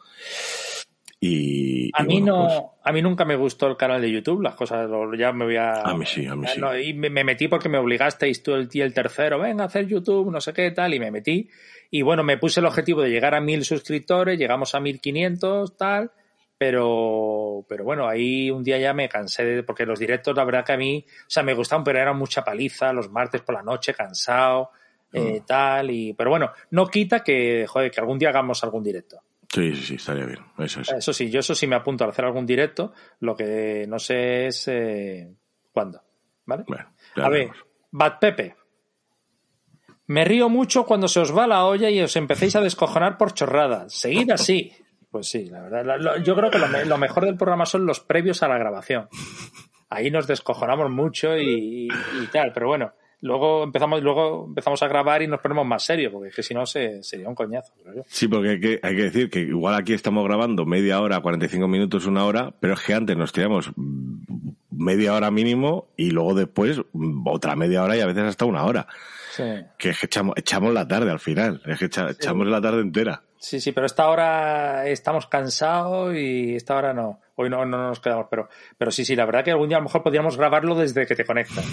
y, A y mí bueno, no, pues, a mí nunca me gustó el canal de YouTube, las cosas, ya me voy a... A mí sí, a mí sí. No, y me, me metí porque me obligasteis tú el, el tercero, venga a hacer YouTube, no sé qué tal, y me metí. Y bueno, me puse el objetivo de llegar a mil suscriptores, llegamos a 1500, tal, pero, pero bueno, ahí un día ya me cansé de, porque los directos, la verdad que a mí, o sea, me gustaban, pero era mucha paliza, los martes por la noche, cansado, eh, Mm. tal, y, pero bueno, no quita que, joder, que algún día hagamos algún directo. Sí, sí, sí, estaría bien. Eso es. Eso sí, yo eso sí me apunto a hacer algún directo, lo que no sé es eh, cuándo, ¿vale? Bueno, a ver. Bad Pepe. Me río mucho cuando se os va la olla y os empecéis a descojonar por chorradas. Seguid así. Pues sí, la verdad. la- lo- yo creo que lo, me- lo mejor del programa son los previos a la grabación. Ahí nos descojonamos mucho y, y- y tal, pero bueno. Luego empezamos, luego empezamos a grabar y nos ponemos más serios, porque es que si no se, sería un coñazo. creo yo. Sí, porque hay que, hay que decir que igual aquí estamos grabando media hora, 45 minutos, una hora, pero es que antes nos tiramos media hora mínimo y luego después otra media hora y a veces hasta una hora. Sí. Que es que echamos, echamos la tarde al final, es que echa- echamos la tarde entera. Sí, sí, pero esta hora estamos cansados y esta hora no. Hoy no, no nos quedamos, pero, pero sí, sí, la verdad que algún día a lo mejor podríamos grabarlo desde que te conectas.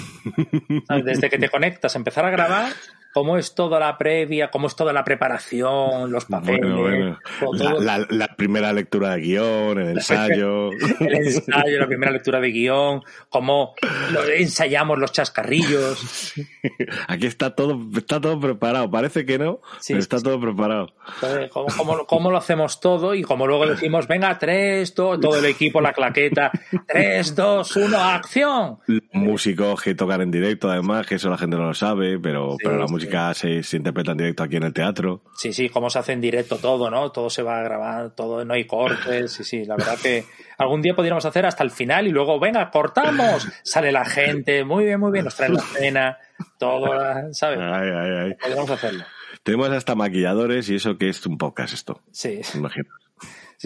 ¿Sabes? Desde que te conectas, empezar a grabar cómo es toda la previa, cómo es toda la preparación, los papeles, Bueno, bueno. todo- La, la- la primera lectura de guion, el ensayo. el ensayo, la primera lectura de guion, cómo lo- ensayamos los chascarrillos. Aquí está todo, está todo preparado. Parece que no, Sí, pero está sí. todo preparado. Entonces, ¿Cómo, cómo, cómo lo hacemos todo? Y como luego decimos, venga, tres, dos, todo el equipo, la claqueta, tres, dos, uno, acción. Músicos que tocan en directo, además, que eso la gente no lo sabe, pero, Sí, pero la sí. Música se, se interpreta en directo aquí en el teatro. Sí, sí, cómo se hace en directo todo, ¿no? Todo se va a grabar, todo, no hay cortes, sí, sí, la verdad que algún día podríamos hacer hasta el final y luego, venga, cortamos, sale la gente, muy bien, muy bien, nos traen la cena, todo, ¿sabes? Ay, ay, ay. Podríamos hacerlo. Tenemos hasta maquilladores y eso que es un podcast esto, Sí, imagino.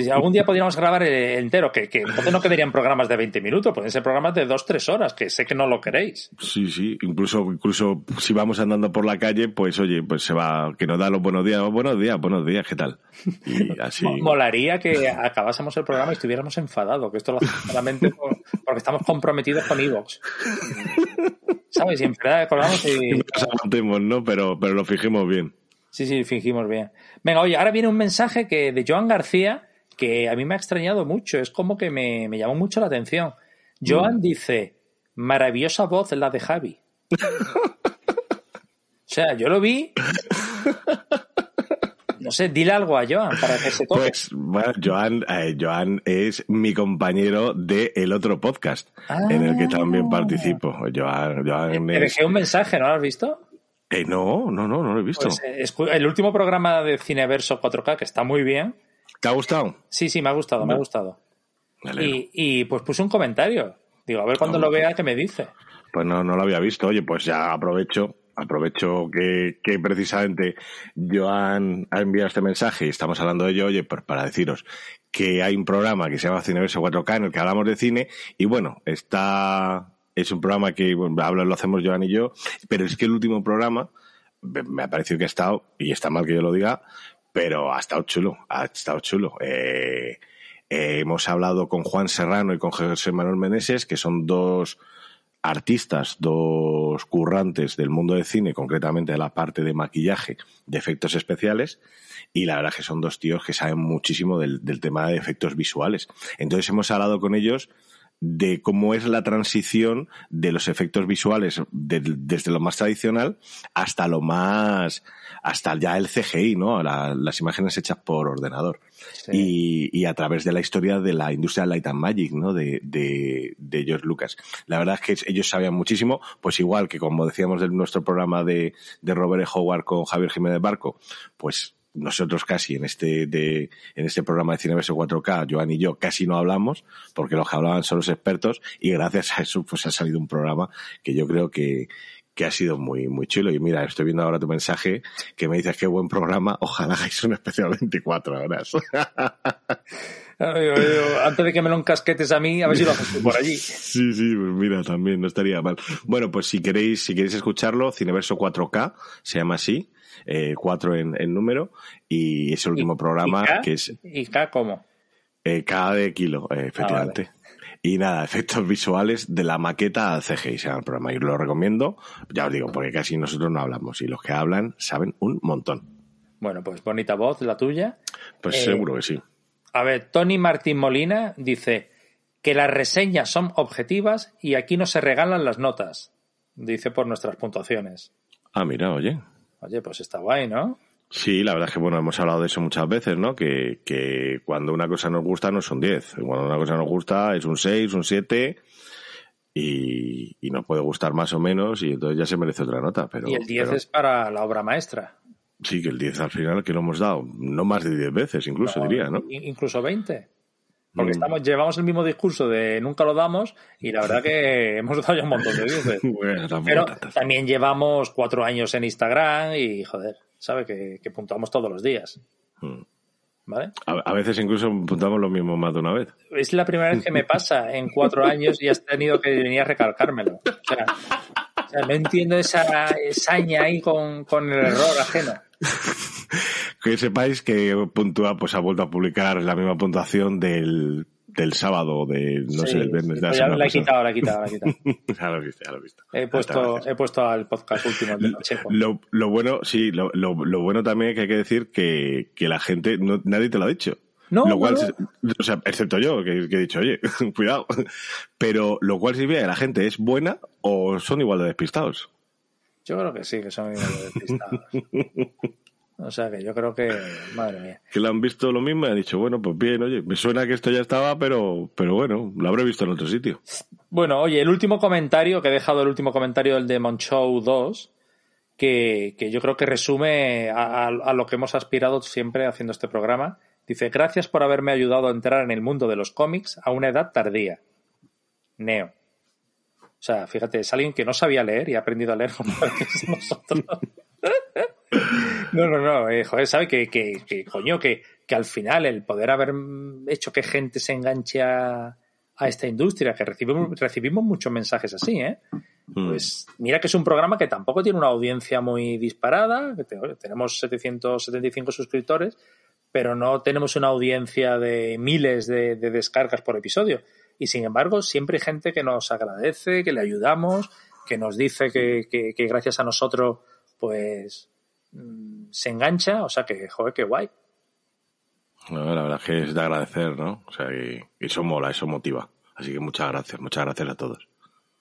Sí, algún día podríamos grabar el entero, que, que entonces no quedarían programas de 20 minutos, pueden ser programas de 2-3 horas, que sé que no lo queréis. Sí, sí, incluso, incluso si vamos andando por la calle, pues oye, pues se va, que nos da los buenos días, buenos días, buenos días, ¿qué tal? Y así. Mo- Molaría que acabásemos el programa y estuviéramos enfadados, que esto lo hacemos solamente por- porque estamos comprometidos con Evox. ¿Sabes? Y en verdad acordamos y... Siempre nos aguantemos, ¿no? Pero, pero lo fijemos bien. Sí, sí, fingimos bien. Venga, oye, ahora viene un mensaje que de Joan García que a mí me ha extrañado mucho, es como que me, me llamó mucho la atención. Joan dice, maravillosa voz la de Javi. o sea, yo lo vi... No sé, dile algo a Joan para que se toque. Pues, bueno, Joan, eh, Joan es mi compañero de el otro podcast, en el que también participo. Joan, Joan Te es... dejé un mensaje, ¿no lo has visto? Eh, no, no, no, no lo he visto. Pues, eh, el último programa de Cineverso 4K, que está muy bien. ¿Te ha gustado? Sí, sí, me ha gustado, me ha gustado. Me. Y, y pues puse un comentario. Digo, a ver cuando Ah, lo vea, ¿qué me dice? Pues no, no lo había visto. Oye, pues ya aprovecho, aprovecho que, que precisamente Joan ha enviado este mensaje y estamos hablando de ello, oye, pues para deciros que hay un programa que se llama Cineverso 4K en el que hablamos de cine y bueno, está, es un programa que bueno, lo hacemos Joan y yo, pero es que el último programa me ha parecido que ha estado, y está mal que yo lo diga, pero ha estado chulo, ha estado chulo. Eh, eh, hemos hablado con Juan Serrano y con José Manuel Meneses, que son dos artistas, dos currantes del mundo del cine, concretamente de la parte de maquillaje, de efectos especiales, y la verdad que son dos tíos que saben muchísimo del, del tema de efectos visuales. Entonces hemos hablado con ellos de cómo es la transición de los efectos visuales del- desde lo más tradicional hasta lo más hasta ya el CGI, ¿no? La- las imágenes hechas por ordenador y, y a través de la historia de la industria de Light and Magic, ¿no? De, de, de George Lucas. La verdad es que ellos sabían muchísimo, pues igual que como decíamos de nuestro programa de, de Robert E. Howard con Javier Jiménez Barco, pues nosotros casi en este de, en este programa de Cineverso 4K, Joan y yo casi no hablamos, porque los que hablaban son los expertos, y gracias a eso pues ha salido un programa que yo creo que, que ha sido muy, muy chulo. Y mira, estoy viendo ahora tu mensaje que me dices qué buen programa, ojalá hagáis un especial 24 horas. Antes de que me lo encasquetes a mí, a ver si lo haces por allí. Sí, sí, pues mira, también no estaría mal. Bueno, pues si queréis, si queréis escucharlo, Cineverso 4K, se llama así, eh, 4 en, en número, y es el último programa ¿Y K? que es ¿Y K cómo? Eh, cada de kilo, eh, efectivamente. Y nada, efectos visuales de la maqueta al CGI se llama el programa. Y lo recomiendo, ya os digo, porque casi nosotros no hablamos. Y los que hablan saben un montón. Bueno, pues bonita voz la tuya. Pues Eh, seguro que sí. A ver, Tony Martín Molina dice que las reseñas son objetivas y aquí no se regalan las notas. Dice por nuestras puntuaciones. Ah, mira, oye. Oye, pues está guay, ¿no? Sí, la verdad es que bueno, hemos hablado de eso muchas veces, ¿no? Que, que cuando una cosa nos gusta no es un 10. Cuando una cosa nos gusta es un 6, un 7 y, y nos puede gustar más o menos y entonces ya se merece otra nota. Pero, y el 10 pero es para la obra maestra. Sí que el 10 al final que lo hemos dado, no más de 10 veces incluso diría, ¿no? In- Incluso 20. Porque Mm. estamos, llevamos el mismo discurso de nunca lo damos y la verdad que hemos dado ya un montón de veces. Bueno, Pero también llevamos cuatro años en Instagram y, joder, sabe que, que puntuamos todos los días. Mm. ¿Vale? A, a veces incluso apuntamos lo mismo más de una vez. Es la primera vez que me pasa en cuatro años y has tenido que venir a recalcármelo. O sea, o sea, no entiendo esa saña ahí con, con el error ajeno. Que sepáis que Puntúa pues ha vuelto a publicar la misma puntuación del, del sábado, de no Sí, sé, el viernes de la pues ya la he quitado, la he quitado, la he quitado. ya lo he visto, ya lo he visto. He puesto, he puesto al podcast último de. Lo, lo bueno, sí, lo, lo, lo bueno también es que hay que decir que, que la gente, no, nadie te lo ha dicho. No, lo cual, no, o sea, excepto yo, que, que he dicho, oye, cuidado. Pero lo cual significa que la gente es buena o son igual de despistados. Yo creo que sí, que son igual de despistados. O sea que yo creo que, madre mía. Que lo han visto lo mismo y han dicho, bueno, pues bien, oye, me suena que esto ya estaba, pero, pero bueno, lo habré visto en otro sitio. Bueno, oye, el último comentario, que he dejado el último comentario, el de Monchow 2, que, que yo creo que resume a, a- a lo que hemos aspirado siempre haciendo este programa. Dice, gracias por haberme ayudado a entrar en el mundo de los cómics a una edad tardía. Neo. O sea, fíjate, es alguien que no sabía leer y ha aprendido a leer como nosotros. No, no, no, eh, joder, sabe que, que, que, coño, que, que al final el poder haber hecho que gente se enganche a, a esta industria, que recibimos, recibimos muchos mensajes así, ¿eh? Mm. Pues mira que es un programa que tampoco tiene una audiencia muy disparada, que tenemos 775 suscriptores, pero no tenemos una audiencia de miles de, de descargas por episodio. Y sin embargo, siempre hay gente que nos agradece, que le ayudamos, que nos dice que, que- que gracias a nosotros, pues mm, se engancha, o sea que, joder, qué guay. No, la verdad es que es de agradecer, ¿no? O sea, y, y eso mola, eso motiva. Así que muchas gracias, muchas gracias a todos.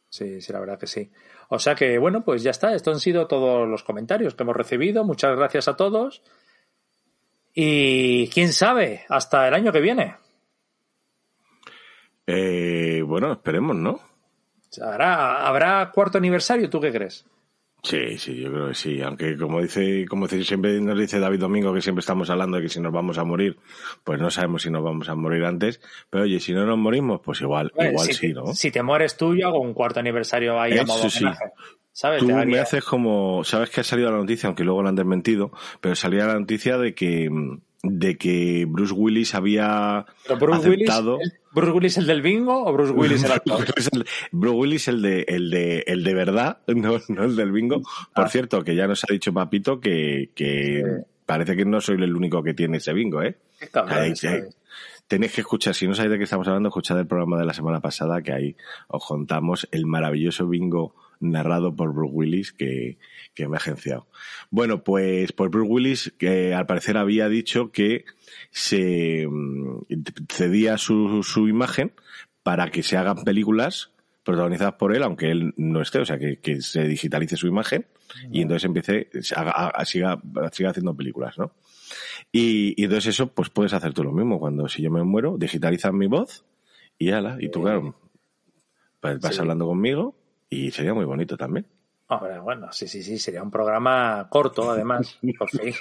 Sí, sí, la verdad que sí. O sea que, bueno, pues ya está. Estos han sido todos los comentarios que hemos recibido. Muchas gracias a todos. Y quién sabe, hasta el año que viene. Eh, bueno, esperemos, ¿no? ¿Habrá, ¿Habrá cuarto aniversario? ¿Tú qué crees? Sí, sí, yo creo que sí. Aunque como dice, como dice, siempre nos dice David Domingo que siempre estamos hablando de que si nos vamos a morir, pues no sabemos si nos vamos a morir antes. Pero oye, si no nos morimos, pues igual, Bueno, igual si, sí, ¿no? Si te mueres tú, yo hago un cuarto aniversario ahí a Eso modo sí. ¿Sabes? Tú me haces como, sabes que ha salido la noticia, aunque luego la han desmentido, pero salía la noticia de que de que Bruce Willis había Bruce aceptado. ¿el- ¿Bruce Willis el del bingo o Bruce Willis el actor? Bruce Willis el- de, el de, el de verdad, no, no el del bingo. Por Ah. cierto, que ya nos ha dicho Papito que, que parece que no soy el único que tiene ese bingo, ¿eh? Qué cabrón, Ahí- ¿sabes? ahí. Tenéis que escuchar, si no sabéis de qué estamos hablando, escuchad el programa de la semana pasada, que ahí os contamos el maravilloso bingo narrado por Bruce Willis que, que me ha agenciado. Bueno, pues, pues Bruce Willis, que al parecer había dicho que se mm, cedía su, su imagen para que se hagan películas protagonizadas por él, aunque él no esté, o sea, que, que se digitalice su imagen y entonces empiece, haga- siga, siga haciendo películas, ¿no? Y, y entonces eso, pues puedes hacer tú lo mismo. Cuando si yo me muero, digitalizas mi voz y ala, y tú, claro, pues vas Sí. hablando conmigo y sería muy bonito también. Hombre, bueno, sí, sí, sí, sería un programa corto, además, por fin.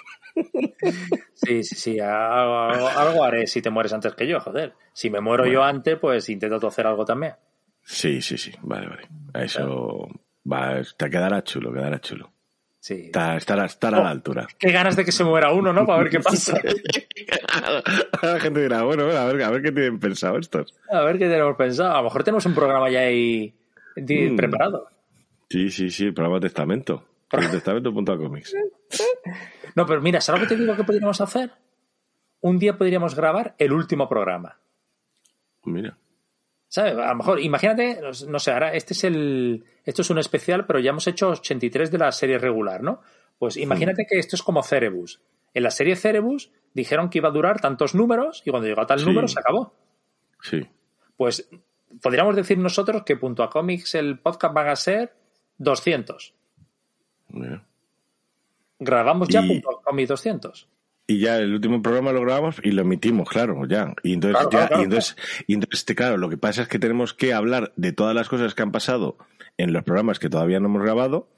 Sí, sí, sí, algo, algo- algo haré si te mueres antes que yo, joder. Si me muero yo antes, pues intento hacer algo también. Sí, sí, sí, vale, vale. Eso va, te quedará chulo, quedará chulo. Sí. Está- Estará, estará a la altura. Qué ganas de que se muera uno, ¿no? Para ver qué pasa. La gente dirá, bueno, a ver, a ver qué tienen pensado estos. A ver qué tenemos pensado. A lo mejor tenemos un programa ya ahí Mm. preparado. Sí, sí, sí, el programa Testamento. Testamento.comics. No, pero mira, ¿sabes lo que te digo que podríamos hacer? Un día podríamos grabar el último programa. mira. ¿Sabes? A lo mejor, imagínate, no sé, ahora este es el. Esto es un especial, pero ya hemos hecho 83 de la serie regular, ¿no? Pues imagínate que esto es como Cerebus. En la serie Cerebus dijeron que iba a durar tantos números y cuando llegó a tal Sí. número se acabó. Sí. Pues podríamos decir nosotros que Punto a Comics, el podcast van a ser 200. mira. Grabamos ya Y- Punto a Comics 200. Y ya el último programa lo grabamos y lo emitimos, claro, ya. Y entonces, Claro, ya- claro, claro, y entonces, y entonces, este, claro, lo que pasa es que tenemos que hablar de todas las cosas que han pasado en los programas que todavía no hemos grabado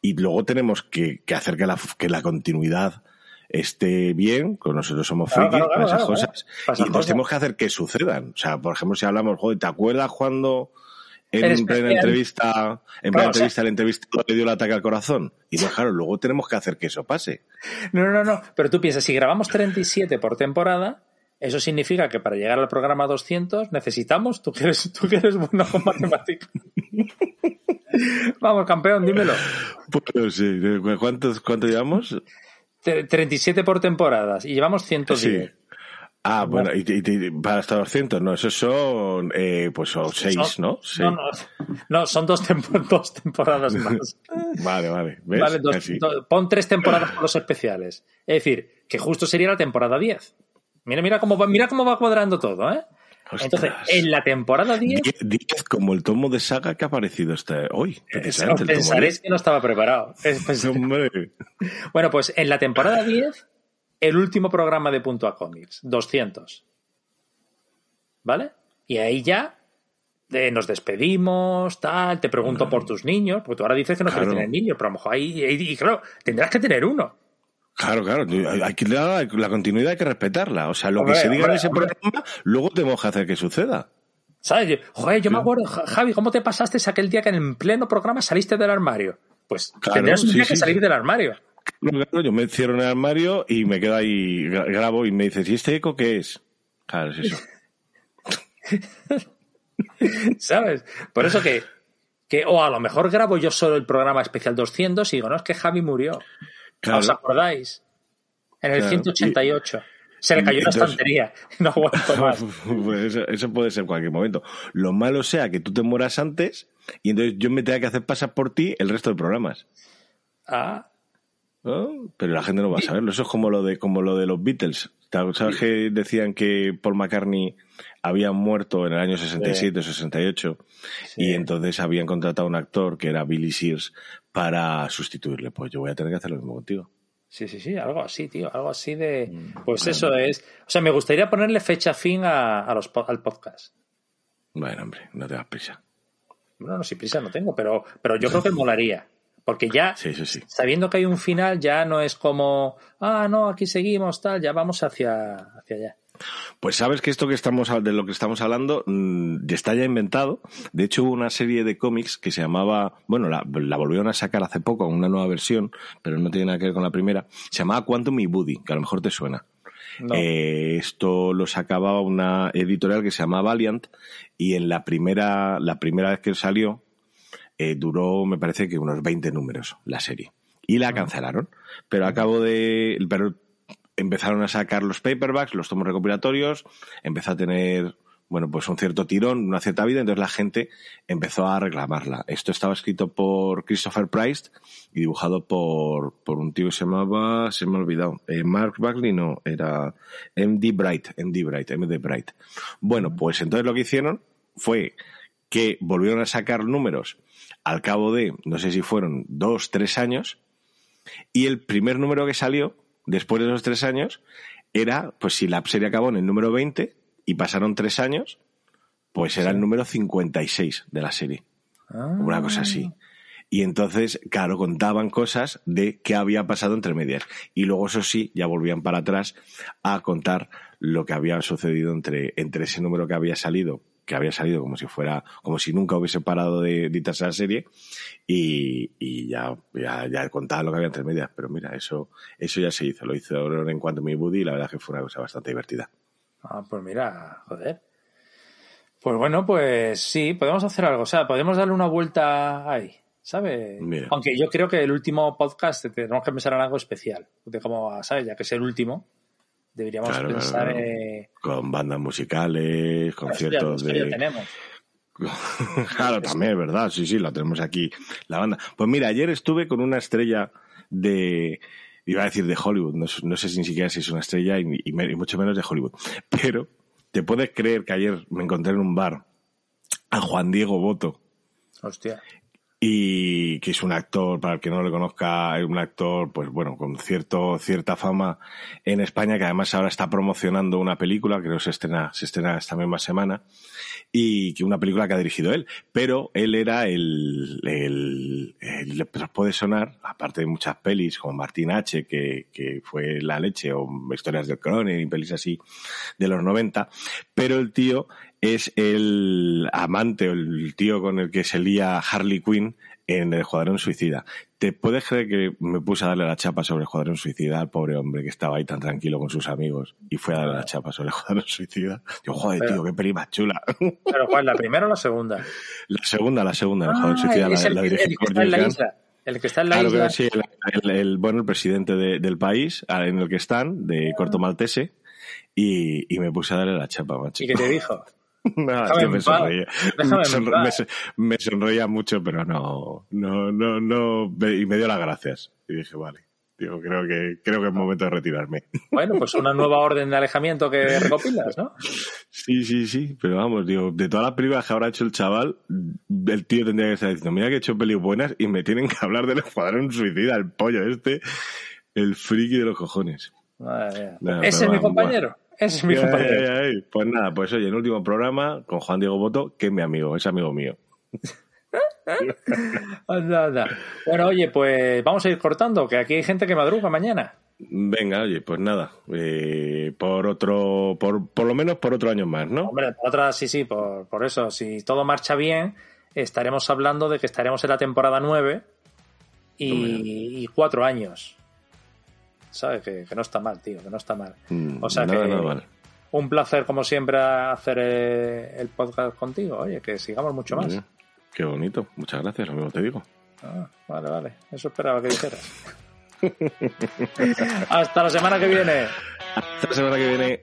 y luego tenemos que, que hacer que la, que la continuidad esté bien, con nosotros somos Claro, frikis claro, para esas cosas. para esas y entonces cosas. tenemos que hacer que sucedan. O sea, por ejemplo, si hablamos, joder, ¿te acuerdas cuando en El plena especial. entrevista, en plena sea- entrevista el entrevistador le dio el ataque al corazón? Y no, claro, luego tenemos que hacer que eso pase. No, no, no. Pero tú piensas, si grabamos 37 por temporada, eso significa que para llegar al programa 200 necesitamos. Tú que eres, tú que eres bueno con matemáticas. Vamos, campeón, dímelo. Pues sí, ¿cuántos, cuánto llevamos? Tre- 37 por temporadas y llevamos 110. Sí. Ah, bueno, y, y- y para hasta 200, no, esos son, eh, pues son seis, Son- ¿no? Sí. No, no, no, son dos, tempo- dos temporadas más. Vale, vale. ¿Ves? Vale, dos- pon tres temporadas por los especiales. Es decir, que justo sería la temporada 10. Mira, mira cómo va, mira cómo va cuadrando todo, ¿eh? Ostras. Entonces, en la temporada 10, Die- Diez como el tomo de saga que ha aparecido este hoy. pensaréis 10. que no estaba preparado. Es- pues- Hombre. bueno, pues en la temporada 10, el último programa de Punto a Comics, 200. ¿Vale? Y ahí ya eh, nos despedimos, tal, te pregunto por tus niños, porque tú ahora dices que no Claro. quieres tener niños, pero a lo mejor ahí, ahí- y claro, tendrás que tener uno. Claro, claro, hay que la, la continuidad hay que respetarla. O sea, lo Hombre, que se diga hombre, en ese hombre. programa, luego tenemos que hacer que suceda. ¿Sabes? Yo- Joder, yo me acuerdo, Ja- Javi, ¿cómo te pasaste aquel día que en pleno programa saliste del armario? Pues Claro, tendrías un día sí, que salir del armario. No, claro, yo me cierro en el armario y me quedo ahí, gra- grabo y me dices, ¿y este eco qué es? Claro, es eso. ¿Sabes? Por eso que, que, o a lo mejor grabo yo solo el programa especial 200 y digo, no, es que Javi murió. Claro. ¿Os acordáis? En el Claro. 188. Se le cayó Entonces- estantería. No aguanto más. Pues eso, eso puede ser cualquier momento. Lo malo sea que tú te mueras antes y entonces yo me tenga que hacer pasar por ti el resto de programas. Ah, ¿no? Pero la gente no va a saberlo. Eso es como lo de, como lo de los Beatles. ¿Sabes que decían que Paul McCartney había muerto en el año 67 o 68 Sí. y entonces habían contratado a un actor que era Billy Sears para sustituirle? Pues yo voy a tener que hacer lo mismo contigo. sí, sí, sí, algo así, tío. Algo así de. Mm, Pues eso es. O sea, me gustaría ponerle fecha fin a, a los, al podcast. Bueno, hombre, no te das prisa. Bueno, no, si prisa no tengo, pero, pero yo creo que molaría. Porque ya, Sí, sí, sí. sabiendo que hay un final, ya no es como, ah, no, aquí seguimos, tal, ya vamos hacia, hacia allá. Pues sabes que esto que estamos de lo que estamos hablando mm, ya está ya inventado. De hecho, hubo una serie de cómics que se llamaba, bueno, la, la volvieron a sacar hace poco, una nueva versión, pero no tiene nada que ver con la primera. Se llamaba Quantum y Buddy, que a lo mejor te suena. No. Eh, esto lo sacaba una editorial que se llama Valiant y en la primera, la primera vez que salió eh, duró, me parece que unos 20 números la serie. Y la cancelaron. Pero a cabo de... Pero empezaron a sacar los paperbacks, los tomos recopilatorios, empezó a tener, bueno, pues un cierto tirón, una cierta vida, entonces la gente empezó a reclamarla. Esto estaba escrito por Christopher Price y dibujado por, por un tío que se llamaba, se me ha olvidado, eh, Mark Bagley, no, era MD Bright, MD Bright, MD Bright. Bueno, pues entonces lo que hicieron fue que volvieron a sacar números al cabo de, no sé si fueron dos, tres años, y el primer número que salió, después de esos tres años, era, pues si la serie acabó en el número 20 y pasaron tres años, pues era el número 56 de la serie. Ah. Una cosa así. Y entonces, claro, contaban cosas de qué había pasado entre medias. Y luego, eso sí, ya volvían para atrás a contar lo que había sucedido entre, entre ese número que había salido, que había salido como si fuera, como si nunca hubiese parado de editarse la serie, y, y ya, ya, ya contaban lo que había entre medias. Pero mira, eso, eso ya se hizo. Lo hizo en cuanto a mi Buddy y la verdad que fue una cosa bastante divertida. Ah, pues mira, joder. Pues bueno, pues sí, podemos hacer algo. O sea, podemos darle una vuelta ahí, ¿sabes? Mira. Aunque yo creo que el último podcast tenemos que pensar en algo especial. De como, ¿sabes? Ya que es el último, Deberíamos Claro, pensar claro. en... Con bandas musicales, conciertos Hostia, es que ya de... tenemos. claro, también es verdad, sí, sí, la tenemos aquí, la banda. Pues mira, ayer estuve con una estrella de, iba a decir de Hollywood, no, no sé si ni siquiera si es una estrella y, y mucho menos de Hollywood, pero te puedes creer que ayer me encontré en un bar a Juan Diego Boto, Hostia. Y que es un actor, para el que no lo conozca, es un actor, pues bueno, con cierto, cierta fama en España, que además ahora está promocionando una película, creo que se estrena, se estrena esta misma semana, y que una película que ha dirigido él, pero él era el, el, el- pues puede sonar, aparte de muchas pelis como Martín H, que, que fue La Leche, o Historias del Cronin y pelis así de los 90, pero el tío es el amante o el tío con el que se lía Harley Quinn en el Escuadrón Suicida. ¿Te puedes creer que me puse a darle la chapa sobre el Escuadrón Suicida al pobre hombre que estaba ahí tan tranquilo con sus amigos y fue a darle la chapa sobre el Escuadrón Suicida? Digo, joder, Pero- tío, qué peli más chula. ¿Pero cuál? ¿La primera o la segunda? La segunda, la segunda, el Escuadrón Suicida, Ah, es la, el, la dirige el que está en la isla. El que está en la Claro isla. que sí, el, el- el- bueno, el presidente de- del país ah, en el que están, de Corto Maltese, y, y me puse a darle la chapa, macho. ¿Y qué te dijo? Tío, en me sonreía. Me, son- sonreía mucho, pero no, no, no, no, y me dio las gracias. Y dije, vale, digo, creo que, creo que es momento de retirarme. Bueno, pues una nueva orden de alejamiento que recopilas, ¿no? Sí, sí, sí, pero vamos, digo, de todas las películas que habrá hecho el chaval, el tío tendría que estar diciendo, mira que he hecho pelis buenas y me tienen que hablar del escuadrón suicida, el pollo este, el friki de los cojones. Ese es mi compañero. Ese es mi compañero. Pues nada, pues oye, el último programa con Juan Diego Boto, que es mi amigo, es amigo mío. Anda, anda. Bueno, oye, pues vamos a ir cortando, que aquí hay gente que madruga mañana. Venga, oye, pues nada, eh, por otro, por, por lo menos por otro año más, ¿no? Hombre, por otra, sí, sí, por, por eso, si todo marcha bien, estaremos hablando de que estaremos en la temporada 9 y, y cuatro años. ¿Sabes? Que, que no está mal, tío, que no está mal. Mm, O sea que un placer, como siempre, hacer eh, el podcast contigo. Oye, que sigamos mucho más. Oye, Qué bonito, muchas gracias, lo mismo te digo. Ah, vale, vale. Eso esperaba que dijeras. Hasta la semana que viene. Hasta la semana que viene.